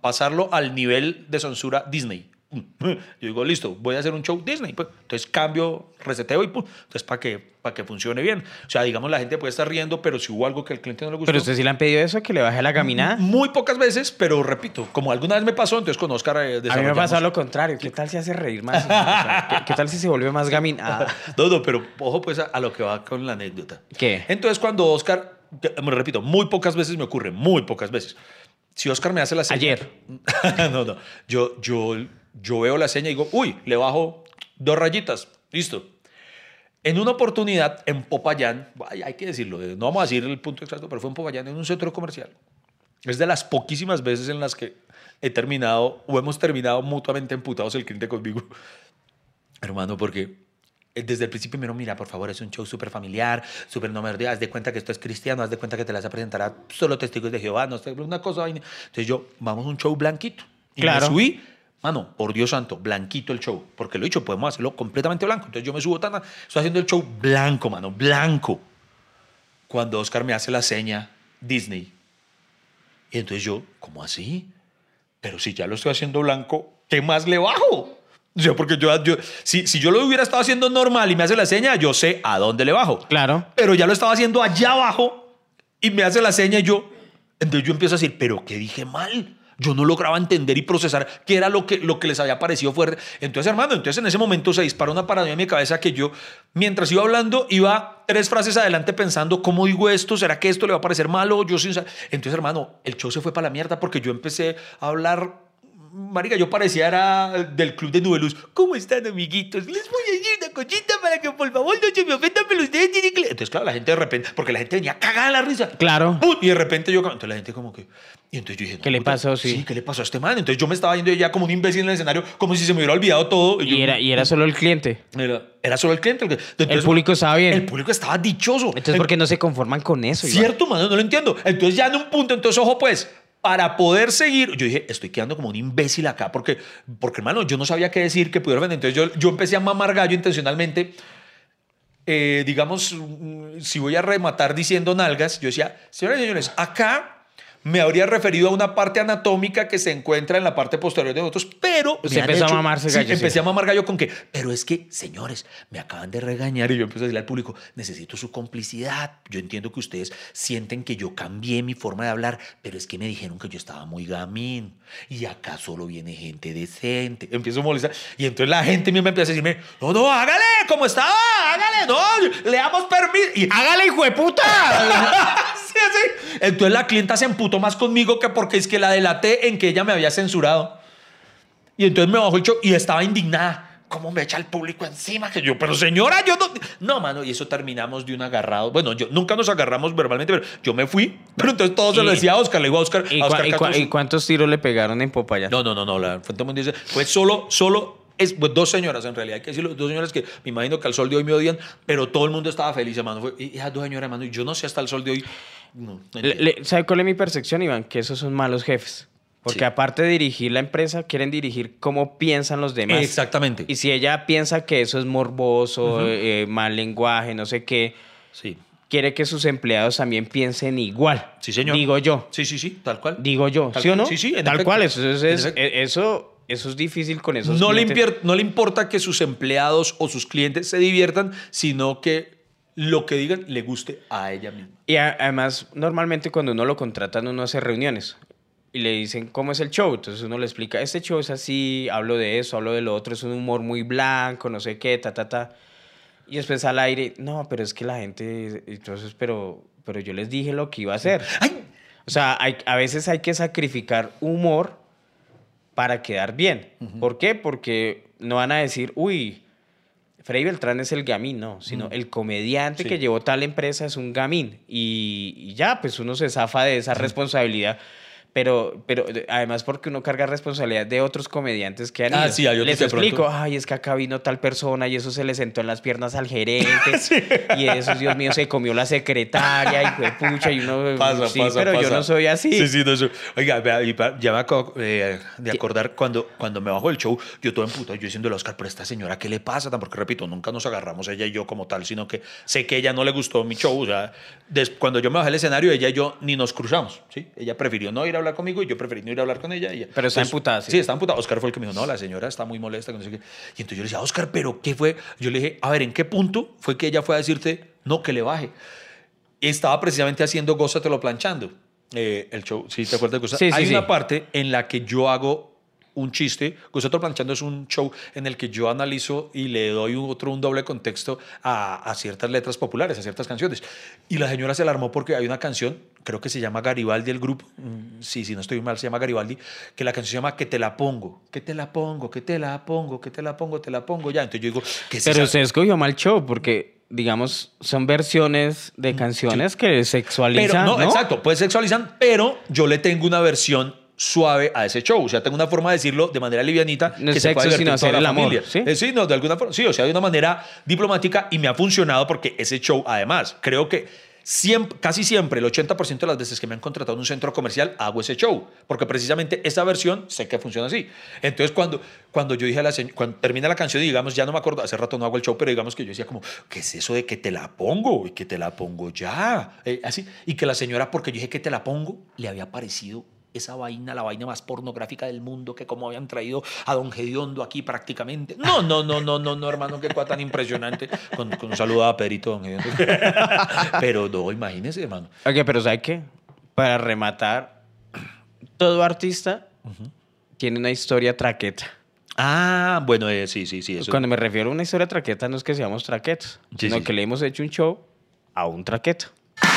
[SPEAKER 1] pasarlo al nivel de censura Disney. Yo digo, listo, voy a hacer un show Disney. Pues. Entonces cambio, reseteo y pum. Entonces para que, para que funcione bien. O sea, digamos, la gente puede estar riendo, pero si hubo algo que al cliente no le gustó.
[SPEAKER 2] Pero usted sí le han pedido eso, que le baje la caminada.
[SPEAKER 1] Muy pocas veces, pero repito, como alguna vez me pasó, entonces con Oscar eh,
[SPEAKER 2] A mí me pasa lo contrario. ¿Qué tal si hace reír más? O sea, ¿qué, qué tal si se vuelve más gaminada?
[SPEAKER 1] No, no, pero ojo pues a, a lo que va con la anécdota.
[SPEAKER 2] ¿Qué?
[SPEAKER 1] Entonces cuando Oscar, me repito, muy pocas veces me ocurre, muy pocas veces. Si Oscar me hace la seña...
[SPEAKER 2] Ayer.
[SPEAKER 1] no, no. Yo, yo, yo veo la seña y digo, uy, le bajo dos rayitas. Listo. En una oportunidad en Popayán, ay, hay que decirlo, eh, no vamos a decir el punto exacto, pero fue en Popayán, en un centro comercial. Es de las poquísimas veces en las que he terminado o hemos terminado mutuamente emputados el cliente conmigo. Hermano, porque eh, desde el principio me dijeron, mira, por favor, es un show súper familiar, súper no me haz de cuenta que esto es cristiano, haz de cuenta que te las vas a presentar a solo testigos de Jehová, no sé, una cosa. Entonces yo, vamos a un show blanquito. Y
[SPEAKER 2] Claro.
[SPEAKER 1] me subí, mano, por Dios santo, blanquito el show. Porque lo he dicho, podemos hacerlo completamente blanco. Entonces yo me subo tan, estoy haciendo el show blanco, mano, blanco. Cuando Oscar me hace la seña Disney. Y entonces yo, ¿cómo así? Pero si ya lo estoy haciendo blanco, ¿qué más le bajo? O sea, porque yo, yo si, si yo lo hubiera estado haciendo normal y me hace la seña, yo sé a dónde le bajo.
[SPEAKER 2] Claro.
[SPEAKER 1] Pero ya lo estaba haciendo allá abajo y me hace la seña y yo, entonces yo empiezo a decir, ¿pero qué dije mal? Yo no lograba entender y procesar qué era lo que, lo que les había parecido fuerte. Entonces, hermano, entonces en ese momento se disparó una paranoia en mi cabeza que yo, mientras iba hablando, iba tres frases adelante pensando, ¿cómo digo esto? ¿Será que esto le va a parecer malo? Yo sin... Entonces, hermano, el show se fue para la mierda porque yo empecé a hablar Marica, yo parecía era del club de Nubeluz. ¿Cómo están, amiguitos? Les voy a decir una cosita para que por favor no se me ofendan, pero ustedes tienen que... Entonces, claro, la gente de repente, porque la gente venía cagada la risa.
[SPEAKER 2] Claro.
[SPEAKER 1] ¡Pum! Y de repente yo, entonces la gente como que... Y entonces yo dije...
[SPEAKER 2] ¿Qué le pasó? Sí.
[SPEAKER 1] Sí, ¿qué le pasó a este man? Entonces yo me estaba yendo ya como un imbécil en el escenario, como si se me hubiera olvidado todo.
[SPEAKER 2] Y
[SPEAKER 1] yo-
[SPEAKER 2] era, y era solo el cliente.
[SPEAKER 1] era, era solo el cliente. el que-
[SPEAKER 2] El público estaba bien.
[SPEAKER 1] El público estaba dichoso.
[SPEAKER 2] Entonces, ¿por qué no se conforman con eso? Iván?
[SPEAKER 1] Cierto, mano, no lo entiendo. Entonces ya en un punto, entonces, ojo, pues, para poder seguir, yo dije, estoy quedando como un imbécil acá, porque, porque hermano, yo no sabía qué decir, qué pudiera vender. Entonces yo, yo empecé a mamar gallo intencionalmente. Eh, digamos, mm, si voy a rematar diciendo nalgas, yo decía, señoras y señores, acá me habría referido a una parte anatómica que se encuentra en la parte posterior de nosotros, pero...
[SPEAKER 2] Usted
[SPEAKER 1] han
[SPEAKER 2] empezó a
[SPEAKER 1] hecho-
[SPEAKER 2] mamarse
[SPEAKER 1] Sí,
[SPEAKER 2] gallo, sí.
[SPEAKER 1] empecé a mamar gallo con que, pero es que, señores, me acaban de regañar y yo empecé a decirle al público, necesito su complicidad. Yo entiendo que ustedes sienten que yo cambié mi forma de hablar, pero es que me dijeron que yo estaba muy gamín y acá solo viene gente decente. Empiezo a molestar y entonces la gente misma empieza a decirme, no, no, hágale, ¿cómo está? Hágale, no, le damos permiso. Y
[SPEAKER 2] ¡Hágale, hijo de puta!
[SPEAKER 1] Así. Entonces la clienta se emputó más conmigo que porque es que la delaté en que ella me había censurado. Y entonces me bajó el show y estaba indignada. ¿Cómo me echa el público encima? Que yo, pero señora, yo no. No, mano, y eso terminamos de un agarrado. Bueno, yo nunca nos agarramos verbalmente, pero yo me fui. Pero entonces todo se lo decía a Oscar. Le digo a Oscar.
[SPEAKER 2] ¿Y,
[SPEAKER 1] a Oscar
[SPEAKER 2] y cuántos tiros le pegaron en Popayán?
[SPEAKER 1] no, no, no, no. La Fuente Mundial dice, fue solo, solo, es, pues, dos señoras en realidad, hay que decirlo, dos señoras que me imagino que al sol de hoy me odian, pero todo el mundo estaba feliz, hermano. Y esas dos señoras, hermano, y yo no sé hasta el sol de hoy. No, no
[SPEAKER 2] Le- le- ¿Sabe cuál es mi percepción, Iván? Que esos son malos jefes. Porque
[SPEAKER 1] Sí.
[SPEAKER 2] aparte de dirigir la empresa, quieren dirigir cómo piensan los demás.
[SPEAKER 1] Exactamente.
[SPEAKER 2] Y si ella piensa que eso es morboso, eh, mal lenguaje, no sé qué,
[SPEAKER 1] Sí.
[SPEAKER 2] quiere que sus empleados también piensen igual.
[SPEAKER 1] Sí, señor.
[SPEAKER 2] Digo yo.
[SPEAKER 1] Sí, sí, sí, tal cual.
[SPEAKER 2] Digo yo.
[SPEAKER 1] Tal
[SPEAKER 2] ¿Sí o no?
[SPEAKER 1] Sí, sí, en
[SPEAKER 2] Tal
[SPEAKER 1] efecto.
[SPEAKER 2] cual. Eso, es, eh, eso, eso es difícil con esos
[SPEAKER 1] No le,
[SPEAKER 2] clientes.
[SPEAKER 1] impier- no le importa que sus empleados o sus clientes se diviertan, sino que lo que digan le guste a ella misma.
[SPEAKER 2] Y a- además, normalmente cuando uno lo contratan, uno hace reuniones y le dicen cómo es el show. Entonces uno le explica, este show es así, hablo de eso, hablo de lo otro, es un humor muy blanco, no sé qué, ta, ta, ta. Y después al aire, no, pero es que la gente, entonces, pero, pero yo les dije lo que iba a hacer.
[SPEAKER 1] ¡Ay!
[SPEAKER 2] O sea, hay- a veces hay que sacrificar humor para quedar bien. ¿Por qué? Porque no van a decir, uy, Freddy Beltrán es el gamín, no, sino el comediante
[SPEAKER 1] Sí.
[SPEAKER 2] que llevó tal empresa es un gamín. Y, y ya, pues uno se zafa de esa responsabilidad. Pero, pero además porque uno carga responsabilidad de otros comediantes que han
[SPEAKER 1] Ah,
[SPEAKER 2] ido.
[SPEAKER 1] sí, hay
[SPEAKER 2] Les
[SPEAKER 1] que de pronto-
[SPEAKER 2] explico, ay, es que acá vino tal persona y eso se le sentó en las piernas al gerente. Y eso, Dios mío, se comió la secretaria y fue pucha. Y uno,
[SPEAKER 1] Pasa,
[SPEAKER 2] sí,
[SPEAKER 1] pasa,
[SPEAKER 2] pero yo
[SPEAKER 1] pasa.
[SPEAKER 2] no soy así.
[SPEAKER 1] Sí, sí, no soy- Oiga, ya me acabo eh, de acordar cuando, cuando me bajo del show, yo todo en puta, yo diciendo Oscar, pero esta señora, ¿qué le pasa? Porque repito, nunca nos agarramos ella y yo como tal, sino que sé que ella no le gustó mi show. O sea, cuando yo me bajé del escenario, ella y yo ni nos cruzamos. ¿sí? Ella prefirió no ir a hablar conmigo y yo preferí no ir a hablar con ella. y ya.
[SPEAKER 2] Pero está
[SPEAKER 1] Entonces,
[SPEAKER 2] emputada, sí.
[SPEAKER 1] Sí, está emputada. Oscar fue el que me dijo, no, la señora está muy molesta. que no sé qué. Y entonces yo le decía, Oscar, ¿pero qué fue? Yo le dije, a ver, ¿en qué punto fue que ella fue a decirte, no, que le baje? estaba precisamente haciendo Gózatelo planchando. Eh, el show, ¿sí te acuerdas de Gózate?
[SPEAKER 2] Sí, sí,
[SPEAKER 1] Hay una parte en la que yo hago un chiste. Gózatelo planchando es un show en el que yo analizo y le doy un, otro un doble contexto a, a ciertas letras populares, a ciertas canciones. Y la señora se alarmó porque hay una canción, creo que se llama Garibaldi el grupo, mm, sí, si no estoy mal, se llama Garibaldi, que la canción se llama Que te la pongo, que te la pongo, que te la pongo, que te la pongo, te la pongo ya. Entonces yo digo, que
[SPEAKER 2] Pero usted escogió mal show porque, digamos, son versiones de canciones que
[SPEAKER 1] Pero
[SPEAKER 2] sexualizan,
[SPEAKER 1] no,
[SPEAKER 2] ¿no?
[SPEAKER 1] exacto, pues sexualizan, pero yo le tengo una versión suave a ese show. O sea, tengo una forma de decirlo de manera livianita
[SPEAKER 2] No
[SPEAKER 1] que se divertir
[SPEAKER 2] sino
[SPEAKER 1] toda la
[SPEAKER 2] el amor,
[SPEAKER 1] familia.
[SPEAKER 2] ¿sí?
[SPEAKER 1] Eh, sí, no, de alguna forma. Sí, o sea, de una manera diplomática y me ha funcionado porque ese show, además, creo que siempre, casi siempre, el 80% de las veces que me han contratado en un centro comercial, hago ese show. Porque precisamente esa versión sé que funciona así. Entonces, cuando, cuando yo dije a la señora, cuando termina la canción digamos, ya no me acuerdo, hace rato no hago el show, pero digamos que yo decía como, ¿qué es eso de que te la pongo? Y que te la pongo ya. Eh, así. Y que la señora, porque yo dije que te la pongo, le había parecido esa vaina, la vaina más pornográfica del mundo, que como habían traído a Don Gediondo aquí prácticamente. No, no, no, no, no, no, hermano, qué cosa tan impresionante. Con, con un saludo a Pedrito Don Gediondo. Pero no, imagínese, hermano.
[SPEAKER 2] Ok, pero ¿sabe qué? Para rematar, todo artista tiene una historia traqueta.
[SPEAKER 1] Ah, bueno, eh, sí, sí, sí. Eso.
[SPEAKER 2] Cuando me refiero a una historia traqueta, no es que seamos traquetos,
[SPEAKER 1] Sí,
[SPEAKER 2] sino
[SPEAKER 1] sí.
[SPEAKER 2] que le hemos hecho un show a un traqueto.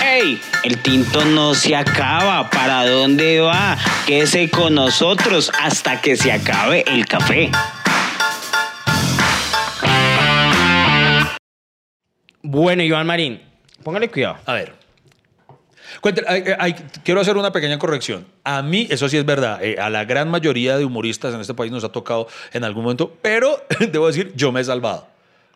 [SPEAKER 4] ¡Ey! El tinto no se acaba. ¿Para dónde va? Quédese con nosotros hasta que se acabe el café.
[SPEAKER 2] Bueno, Iván Marín, póngale cuidado.
[SPEAKER 1] A ver. Cuente- hay- hay- quiero hacer una pequeña corrección. A mí, eso sí es verdad, eh, a la gran mayoría de humoristas en este país nos ha tocado en algún momento, pero debo decir, yo me he salvado.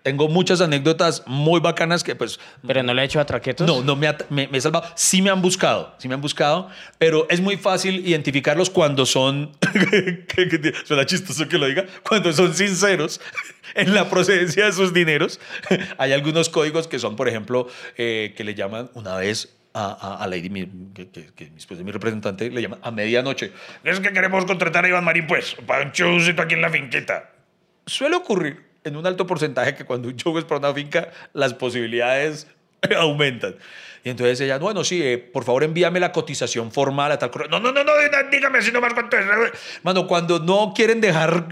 [SPEAKER 1] Tengo muchas anécdotas muy bacanas que pues
[SPEAKER 2] Pero no le he hecho a traquetos.
[SPEAKER 1] no, no me, me- me he salvado. Sí me han buscado, sí me han buscado, pero es muy fácil identificarlos cuando son, suena chistoso que lo diga, cuando son sinceros en la procedencia de sus dineros. Hay algunos códigos que son, por ejemplo, eh, que le llaman una vez a, a- Lady, mi, que, que- que después de mi representante, le llaman a medianoche. Es que queremos contratar a Iván Marín, pues, para un showcito aquí en la finqueta suele ocurrir en un alto porcentaje que cuando un show es para una finca, las posibilidades aumentan. Y entonces ella, bueno, sí, eh, por favor envíame la cotización formal a tal correo. No, no, no, no, dí- dígame así nomás cuánto es. Mano, cuando no quieren dejar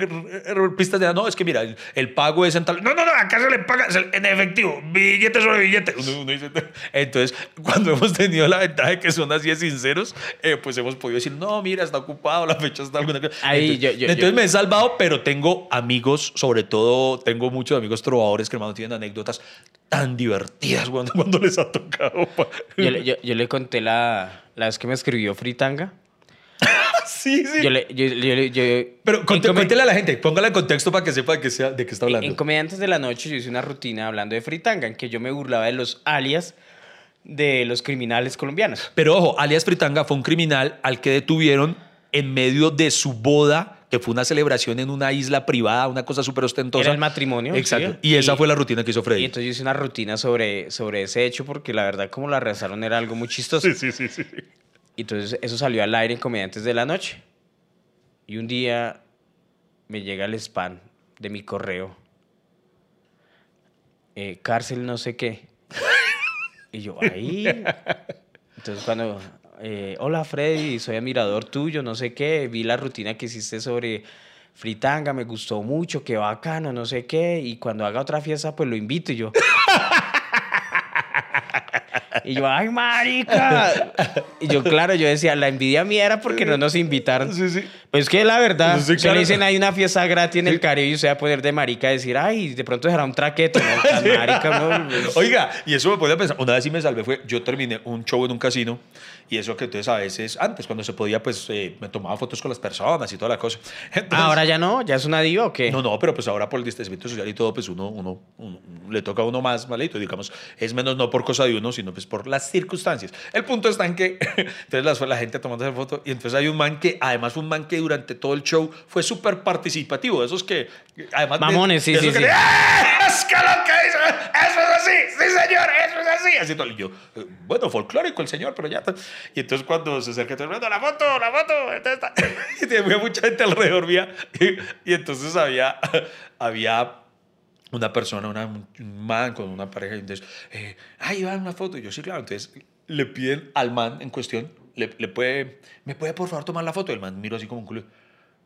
[SPEAKER 1] pistas de, no, es que mira, el, el pago es en tal... No, no, no, acá se le paga en efectivo, billete sobre billete. Uno- uno dice- entonces, cuando hemos tenido la ventaja de que son así de sinceros, eh, pues hemos podido decir, no, mira, está ocupado, la fecha está alguna cosa.
[SPEAKER 2] Ahí,
[SPEAKER 1] entonces,
[SPEAKER 2] yo- yo-
[SPEAKER 1] entonces
[SPEAKER 2] yo-
[SPEAKER 1] me he salvado, pero tengo amigos, sobre todo tengo muchos amigos trovadores que hermano tienen anécdotas tan divertidas cuando, cuando les ha tocado.
[SPEAKER 2] Yo, le- yo- yo le conté la, la vez que me escribió Fritanga.
[SPEAKER 1] sí, sí.
[SPEAKER 2] Yo le, yo,
[SPEAKER 1] pero
[SPEAKER 2] en come-
[SPEAKER 1] cuéntele a la gente, póngale en contexto para que sepa de qué, sea, de qué está hablando.
[SPEAKER 2] En Comediantes de la Noche yo hice una rutina hablando de Fritanga, en que yo me burlaba de los alias de los criminales colombianos.
[SPEAKER 1] Pero ojo, alias Fritanga fue un criminal al que detuvieron en medio de su boda, que fue una celebración en una isla privada, una cosa súper ostentosa.
[SPEAKER 2] Era el matrimonio,
[SPEAKER 1] Exacto.
[SPEAKER 2] sí.
[SPEAKER 1] Y esa
[SPEAKER 2] Y-
[SPEAKER 1] fue la rutina que hizo
[SPEAKER 2] Y
[SPEAKER 1] Freddy.
[SPEAKER 2] entonces yo hice una rutina sobre, sobre ese hecho porque la verdad como la rezaron era algo muy chistoso.
[SPEAKER 1] sí, sí, sí.
[SPEAKER 2] Y entonces eso salió al aire en Comediantes de la Noche. Y un día me llega el spam de mi correo. Eh, cárcel no sé qué. Y yo, ahí. Entonces cuando, eh, hola Freddy, soy admirador tuyo, no sé qué, vi la rutina que hiciste sobre Fritanga, me gustó mucho, qué bacano, no sé qué, y cuando haga otra fiesta, pues lo invito y yo. Y yo, ay, marica. Y yo, claro, yo decía, la envidia mía era porque no nos invitaron.
[SPEAKER 1] Sí, sí.
[SPEAKER 2] Pues que la verdad,
[SPEAKER 1] Sí,
[SPEAKER 2] se le dicen, hay una fiesta gratis en el Caribe y usted va a poner de marica decir, ay, de pronto será un traqueto, ¿no? Marica, ¿no? Pues,
[SPEAKER 1] Oiga, y eso me podía pensar. Una vez sí me salvé fue, yo terminé un show en un casino y eso que entonces a veces, antes cuando se podía, pues eh, me tomaba fotos con las personas y toda la cosa. Entonces-
[SPEAKER 2] Ahora ya no, ya es una diva o qué?
[SPEAKER 1] No, no, pero pues ahora por el distanciamiento social y todo, pues uno, uno, uno- le toca a uno más malito, digamos. Es menos no por cosa de uno, sino pues por las circunstancias. El punto está en que entonces la, la gente tomando esa foto y entonces hay un man que, además un man que durante todo el show fue súper participativo, de esos que, además... de-
[SPEAKER 2] Mamones, sí,
[SPEAKER 1] de
[SPEAKER 2] sí,
[SPEAKER 1] que
[SPEAKER 2] sí.
[SPEAKER 1] le- ¡Ah! Es que lo que dice, eso es así, sí señor, eso es así. Así todo, y yo, eh, bueno, folclórico el señor, pero ya. está. Y entonces cuando se acerca todo el mundo, la foto, la foto, está- y tenía mucha gente alrededor mía. Y, y entonces había, había una persona, una, un man con una pareja, y entonces, eh, ay, Iván, una foto. Y yo, sí, claro. Entonces le piden al man en cuestión, le, le puede, ¿me puede por favor tomar la foto? El man miró así como un culo.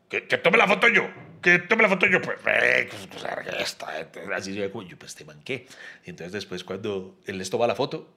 [SPEAKER 1] Que, que tome la foto yo, que tome la foto yo, pues, eh, pues, pues, esta, este", así yo como, yo, pues, este man, ¿qué? Y entonces después cuando él les toma la foto,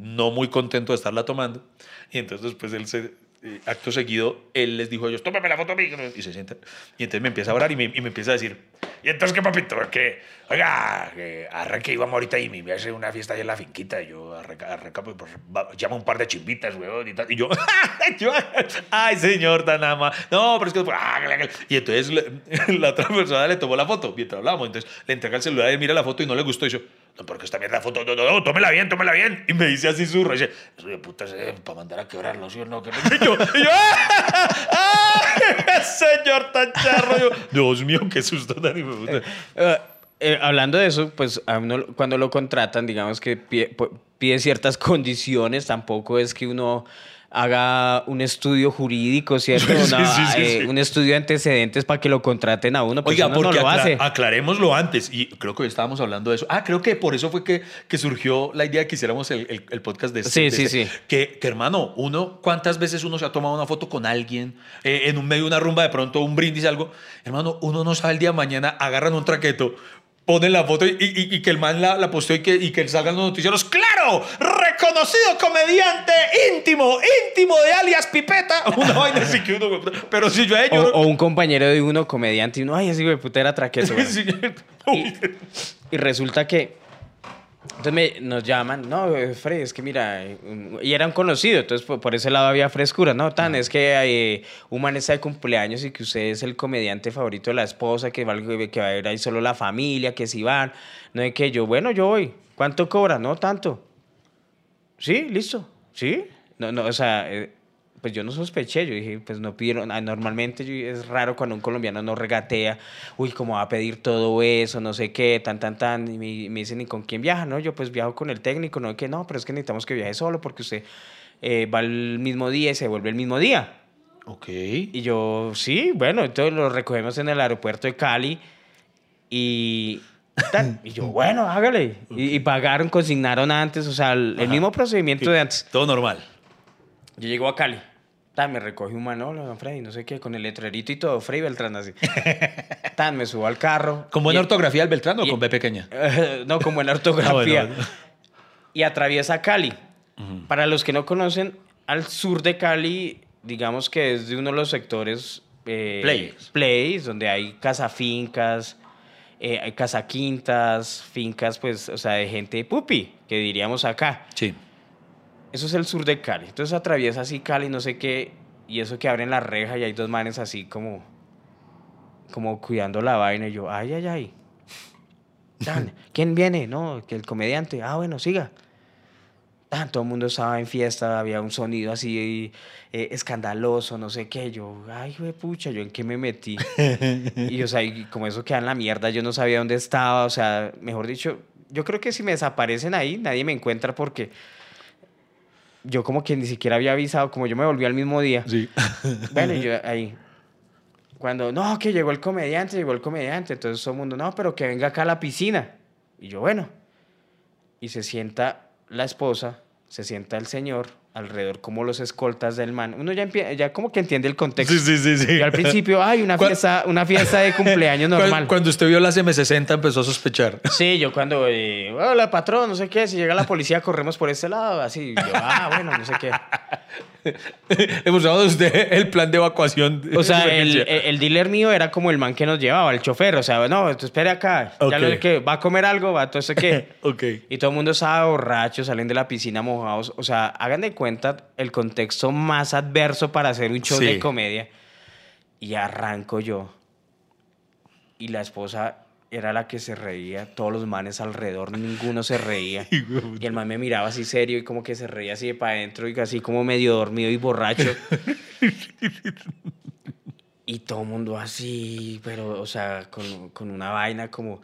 [SPEAKER 1] no muy contento de estarla tomando, y entonces después él se, eh, acto seguido, él les dijo a ellos, tómame la foto a mí, y se sienta, y entonces me empieza a hablar y me, y me empieza a decir, y entonces, ¿qué papito? Que, oiga, que arranque íbamos ahorita y me hace una fiesta ahí en la finquita, y yo arranca, arranca, pues, va- llama un par de chimbitas, weón, y tal, y yo, ay, señor, tan ama, no, pero es que, ah, la- y entonces le- la otra persona le tomó la foto mientras hablábamos, entonces le entrega el celular y mira la foto y no le gustó, y yo, porque esta mierda foto, no, no, no, tómela bien, tómela bien, y me dice así zurro, dice, puta, para mandar a quebrarlo, ¿sí o no? Que no? Y yo, yo, ¡ah! señor tan charro, yo, Dios mío, qué susto tan puta.
[SPEAKER 2] Eh, eh, hablando de eso, pues uno, cuando lo contratan, digamos que pide, pide ciertas condiciones, tampoco es que uno haga un estudio jurídico, ¿cierto?
[SPEAKER 1] Sí,
[SPEAKER 2] Una-
[SPEAKER 1] sí, sí,
[SPEAKER 2] eh,
[SPEAKER 1] sí.
[SPEAKER 2] Un estudio de antecedentes para que lo contraten a uno. Pues
[SPEAKER 1] Oiga,
[SPEAKER 2] uno no
[SPEAKER 1] porque
[SPEAKER 2] lo
[SPEAKER 1] acla-
[SPEAKER 2] hace.
[SPEAKER 1] aclarémoslo antes. Y creo que hoy estábamos hablando de eso. Ah, creo que por eso fue que, que surgió la idea de que hiciéramos el, el- el podcast de este.
[SPEAKER 2] Sí,
[SPEAKER 1] de
[SPEAKER 2] sí,
[SPEAKER 1] este.
[SPEAKER 2] sí.
[SPEAKER 1] Que, que, hermano, uno, ¿cuántas veces uno se ha tomado una foto con alguien eh, en un medio de una rumba, de pronto un brindis, algo? Hermano, uno no sabe el día de mañana, agarran un traqueto. Ponen la foto y, y- y que el man la, la posteó y que, y que salgan los noticieros. ¡Claro! ¡Reconocido comediante íntimo! ¡Íntimo de alias Pipeta! Una vaina así que uno. Pero si yo a ellos.
[SPEAKER 2] o un compañero de uno, comediante, y uno, ay, ese de puta era güey". Y, y resulta que. Entonces me- nos llaman, no, eh, Fred, es que mira, eh, y era un conocido, entonces por, ese lado había frescura, no, tan, es que eh, un man está de cumpleaños y que usted es el comediante favorito de la esposa, que va, que va a ir ahí solo la familia, que si van, no es que yo, bueno, yo voy, ¿cuánto cobra? No, tanto. Sí, listo, sí, no, no, o sea, eh, pues yo no sospeché, yo dije, pues no pidieron, ah, normalmente yo- es raro cuando un colombiano no regatea, uy, cómo va a pedir todo eso, no sé qué, tan, tan, tan, y me, me dicen, ¿y con quién viaja? No, yo pues viajo con el técnico, no, que no, pero es que necesitamos que viaje solo porque usted eh, va el mismo día y se vuelve el mismo día.
[SPEAKER 1] Ok.
[SPEAKER 2] Y yo, sí, bueno, entonces lo recogemos en el aeropuerto de Cali y... tan, Y yo, bueno, hágale. Y, y pagaron, consignaron antes, o sea, el, mismo procedimiento de antes.
[SPEAKER 1] Todo normal.
[SPEAKER 2] Yo llego a Cali. Tan, me recoge un manolo, don Freddy, no sé qué, con el letrerito y todo, Freddy Beltrán así. Tan, me subo al carro.
[SPEAKER 1] ¿Con buena
[SPEAKER 2] y-
[SPEAKER 1] ortografía el Beltrán o
[SPEAKER 2] y-
[SPEAKER 1] con B pequeña?
[SPEAKER 2] no, con buena ortografía.
[SPEAKER 1] Ah, bueno.
[SPEAKER 2] Y atraviesa Cali. Para los que no conocen, al sur de Cali, digamos que es de uno de los sectores... Eh,
[SPEAKER 1] Players.
[SPEAKER 2] plays, donde hay cazafincas, eh, hay cazaquintas, fincas, pues, o sea, de gente pupi, que diríamos acá.
[SPEAKER 1] Sí.
[SPEAKER 2] Eso es el sur de Cali. Entonces atraviesa así Cali, no sé qué, y eso que abren la reja y hay dos manes así como, como cuidando la vaina. Y yo, ay, ay, ay. Tan, ¿Quién viene? No, que el comediante. Ah, bueno, siga. Tan, todo el mundo estaba en fiesta, había un sonido así eh, escandaloso, no sé qué. Yo, ay, güey, pucha, ¿yo en qué me metí? y, o sea, y como eso queda en la mierda, yo no sabía dónde estaba. O sea, mejor dicho, yo creo que si me desaparecen ahí, nadie me encuentra porque yo como que ni siquiera había avisado, como yo me volví al mismo día.
[SPEAKER 1] Sí.
[SPEAKER 2] Bueno, y yo ahí. Cuando, no, que llegó el comediante, llegó el comediante. Entonces todo el mundo, no, pero que venga acá a la piscina. Y yo, bueno. Y se sienta la esposa, se sienta el señor alrededor como los escoltas del man. Uno ya, ya como que entiende el contexto.
[SPEAKER 1] Sí, sí, sí, sí.
[SPEAKER 2] Y al principio, ay, una fiesta, una fiesta de cumpleaños normal.
[SPEAKER 1] Cuando usted vio las M60 empezó a sospechar.
[SPEAKER 2] Sí, yo cuando, eh, hola patrón, no sé qué, si llega la policía corremos por este lado, así, yo, ah, bueno, no sé qué.
[SPEAKER 1] Le mostramos a usted el plan de evacuación. de
[SPEAKER 2] O sea, el, el- dealer mío era como el man que nos llevaba, el chofer, o sea, no, tú espere acá,
[SPEAKER 1] Ok.
[SPEAKER 2] ya lo que va a comer algo, va, todo eso qué.
[SPEAKER 1] ok.
[SPEAKER 2] Y todo el mundo estaba borracho, salen de la piscina mojados, o sea, hagan de cuenta el contexto más adverso para hacer un show
[SPEAKER 1] Sí.
[SPEAKER 2] de comedia. Y arranco yo. Y la esposa era la que se reía, todos los manes alrededor, ninguno se reía. Y el man me miraba así serio y como que se reía así de para adentro y así como medio dormido y borracho. y todo el mundo así, pero, o sea, con, con una vaina como,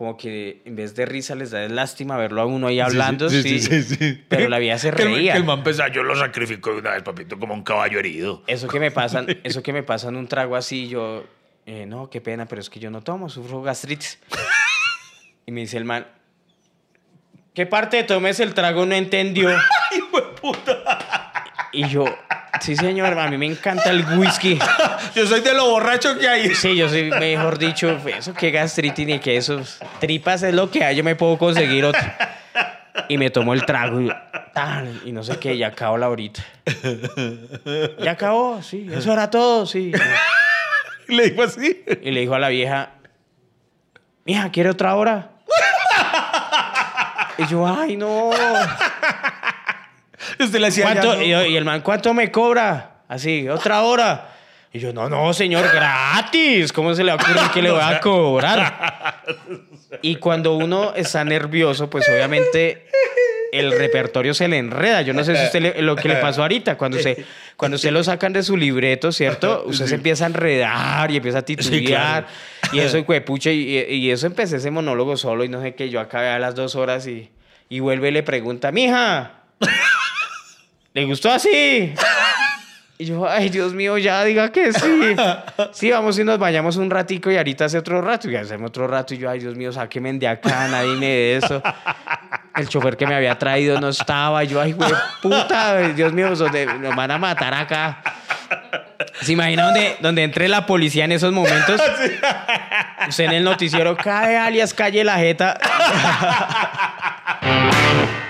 [SPEAKER 2] como que en vez de risa les da lástima verlo a uno ahí hablando, sí,
[SPEAKER 1] sí, sí, sí, sí.
[SPEAKER 2] pero la vida se
[SPEAKER 1] Que el-
[SPEAKER 2] reía.
[SPEAKER 1] Que el man pensaba, yo lo sacrifico de una vez, papito, como un caballo herido.
[SPEAKER 2] Eso que me pasan, eso que me pasan un trago así, yo, eh, no, qué pena, pero es que yo no tomo, sufro gastritis. y me dice el man, ¿qué parte de tomes el trago no entendió? Y yo, sí señor, a mí me encanta el whisky.
[SPEAKER 1] Yo soy de lo borracho que hay.
[SPEAKER 2] Sí, yo soy, mejor dicho, eso que gastritis ni que eso, tripas es lo que hay, yo me puedo conseguir otro. Y me tomó el trago y, tan, y no sé qué, ya acabó la horita. Ya acabó, sí, eso era todo, sí.
[SPEAKER 1] Le dijo así.
[SPEAKER 2] Y le dijo a la vieja, mija, ¿quiere otra hora? Y yo, ay, no.
[SPEAKER 1] Usted le decía, no.
[SPEAKER 2] Y, y el man, ¿cuánto me cobra? Así, otra hora. Y yo, no, no, señor, gratis. ¿Cómo se le va a ocurrir que le voy a cobrar? Y cuando uno está nervioso, pues obviamente el repertorio se le enreda. Yo no sé si usted le- lo que le pasó ahorita, cuando usted, cuando usted lo sacan de su libreto, ¿cierto? Usted se empieza a enredar y empieza a titubear. Y eso, de pucha, y, y eso empecé ese monólogo solo y no sé qué. Yo acabé a las dos horas y, y vuelve y le pregunta, mija. ¿le gustó así? Y yo, ay, Dios mío, ya diga que sí. Sí, vamos y nos vayamos un ratico y ahorita hace otro rato. Y hacemos otro rato. Y yo, ay, Dios mío, sáquenme de acá, nadie me de eso. El chofer que me había traído no estaba. Y yo, ay, güey, puta, Dios mío, nos van a matar acá. ¿Se imagina donde, donde entre la policía en esos momentos? Usted en el noticiero cae alias calle la jeta.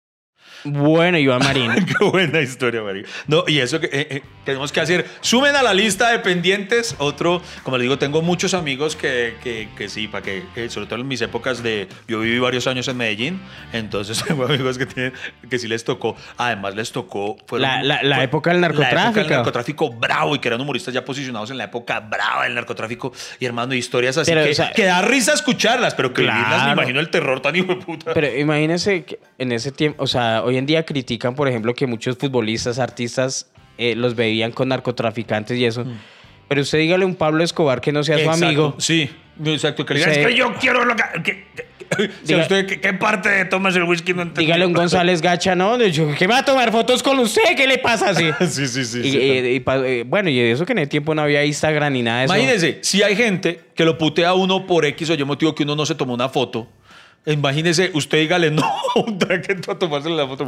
[SPEAKER 2] Bueno, Iván Marín.
[SPEAKER 1] Qué buena historia, María. No, y eso que eh, eh, tenemos que hacer. Sumen a la lista de pendientes. Otro, como les digo, tengo muchos amigos que, que, que sí, para que, eh, sobre todo en mis épocas de. Yo viví varios años en Medellín, entonces tengo amigos que, tienen, que sí les tocó. Además, les tocó. fueron-
[SPEAKER 2] La- la- la
[SPEAKER 1] fue-
[SPEAKER 2] época del
[SPEAKER 1] La época
[SPEAKER 2] narcotráfico.
[SPEAKER 1] del narcotráfico bravo y que eran humoristas ya posicionados en la época brava del narcotráfico. Y hermano, historias así
[SPEAKER 2] Pero,
[SPEAKER 1] que,
[SPEAKER 2] o sea,
[SPEAKER 1] que da risa escucharlas, pero que vivirlas, me
[SPEAKER 2] Claro.
[SPEAKER 1] imagino el terror tan hijo de puta.
[SPEAKER 2] Pero imagínense que en ese tiempo, o sea, hoy en día critican, por ejemplo, que muchos futbolistas, artistas, eh, los veían con narcotraficantes y eso. Pero usted dígale a un Pablo Escobar que no sea su
[SPEAKER 1] Exacto,
[SPEAKER 2] amigo.
[SPEAKER 1] Sí, exacto. Que le digan, es que yo quiero lo que. que- que-
[SPEAKER 2] Diga-
[SPEAKER 1] usted, ¿qué, qué parte de tomas el whisky no?
[SPEAKER 2] Dígale a un González Gacha, ¿no? Yo, ¿Qué me va a tomar fotos con usted? ¿Qué le pasa así?
[SPEAKER 1] Sí, sí, sí.
[SPEAKER 2] Y,
[SPEAKER 1] sí,
[SPEAKER 2] eh, y eh, bueno, y eso que en el tiempo no había Instagram ni nada de eso.
[SPEAKER 1] Imagínese, si hay gente que lo putea a uno por X o Y motivo que uno no se tomó una foto. Imagínese, usted dígale no un traqueto a tomarse la foto.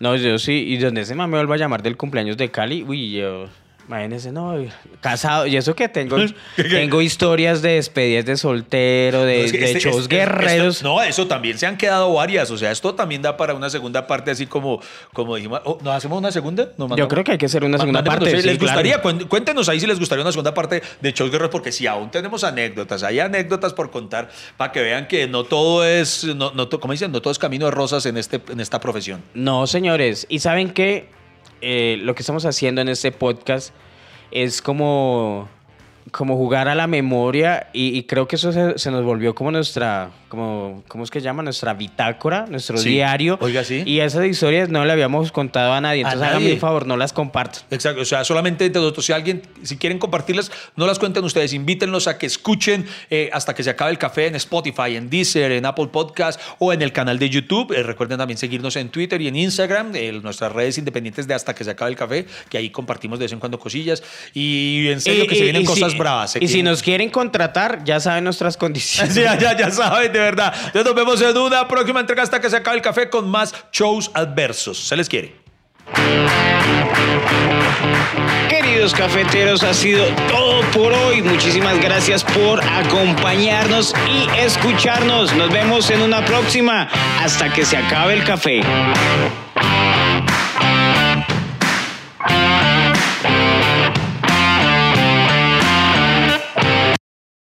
[SPEAKER 2] No, yo sí. Y donde ese mame vuelva a llamar del cumpleaños de Cali, uy, yo. Imagínese, no, casado. Y eso que tengo,
[SPEAKER 1] ¿Qué, qué?
[SPEAKER 2] tengo historias de despedidas de soltero, de,
[SPEAKER 1] No, es que
[SPEAKER 2] de
[SPEAKER 1] este-
[SPEAKER 2] shows
[SPEAKER 1] este-
[SPEAKER 2] guerreros.
[SPEAKER 1] esto- no, eso también se han quedado varias. O sea, esto también da para una segunda parte, así como, como dijimos. Oh, ¿Nos hacemos una segunda? ¿Nos
[SPEAKER 2] Yo creo que hay que hacer una segunda parte.
[SPEAKER 1] ¿Les
[SPEAKER 2] claro.
[SPEAKER 1] gustaría? Cuéntenos ahí si les gustaría una segunda parte de Shows Guerreros, porque si aún tenemos anécdotas, hay anécdotas por contar para que vean que no todo es, no, no, como dicen, no todo es camino de rosas en, este, en esta profesión.
[SPEAKER 2] No, señores. Y saben que lo que estamos haciendo en este podcast es como, como jugar a la memoria y, y creo que eso se, se nos volvió como nuestra, como, ¿cómo es que se llama? Nuestra bitácora, nuestro
[SPEAKER 1] Sí.
[SPEAKER 2] diario.
[SPEAKER 1] Oiga, sí.
[SPEAKER 2] Y esas historias no le habíamos contado a nadie. Entonces háganme un favor, no las compartan.
[SPEAKER 1] Exacto, o sea, solamente entre nosotros. Si alguien, si quieren compartirlas, no las cuenten ustedes, invítenlos a que escuchen eh, hasta que se acabe el café en Spotify, en Deezer, en Apple Podcast o en el canal de YouTube. Eh, recuerden también seguirnos en Twitter y en Instagram, eh, nuestras redes independientes de hasta que se acabe el café, que ahí compartimos de vez en cuando cosillas. Y en serio que se vienen cosas
[SPEAKER 2] si,
[SPEAKER 1] bravas.
[SPEAKER 2] Y si nos quieren contratar, ya saben nuestras condiciones.
[SPEAKER 1] Sí, ya, ya, ya saben, de verdad. Entonces nos vemos en una próxima entrega hasta que se acabe el café con más shows adversos. Se les quiere.
[SPEAKER 4] Queridos cafeteros, ha sido todo por hoy. Muchísimas gracias por acompañarnos y escucharnos. Nos vemos en una próxima hasta que se acabe el café.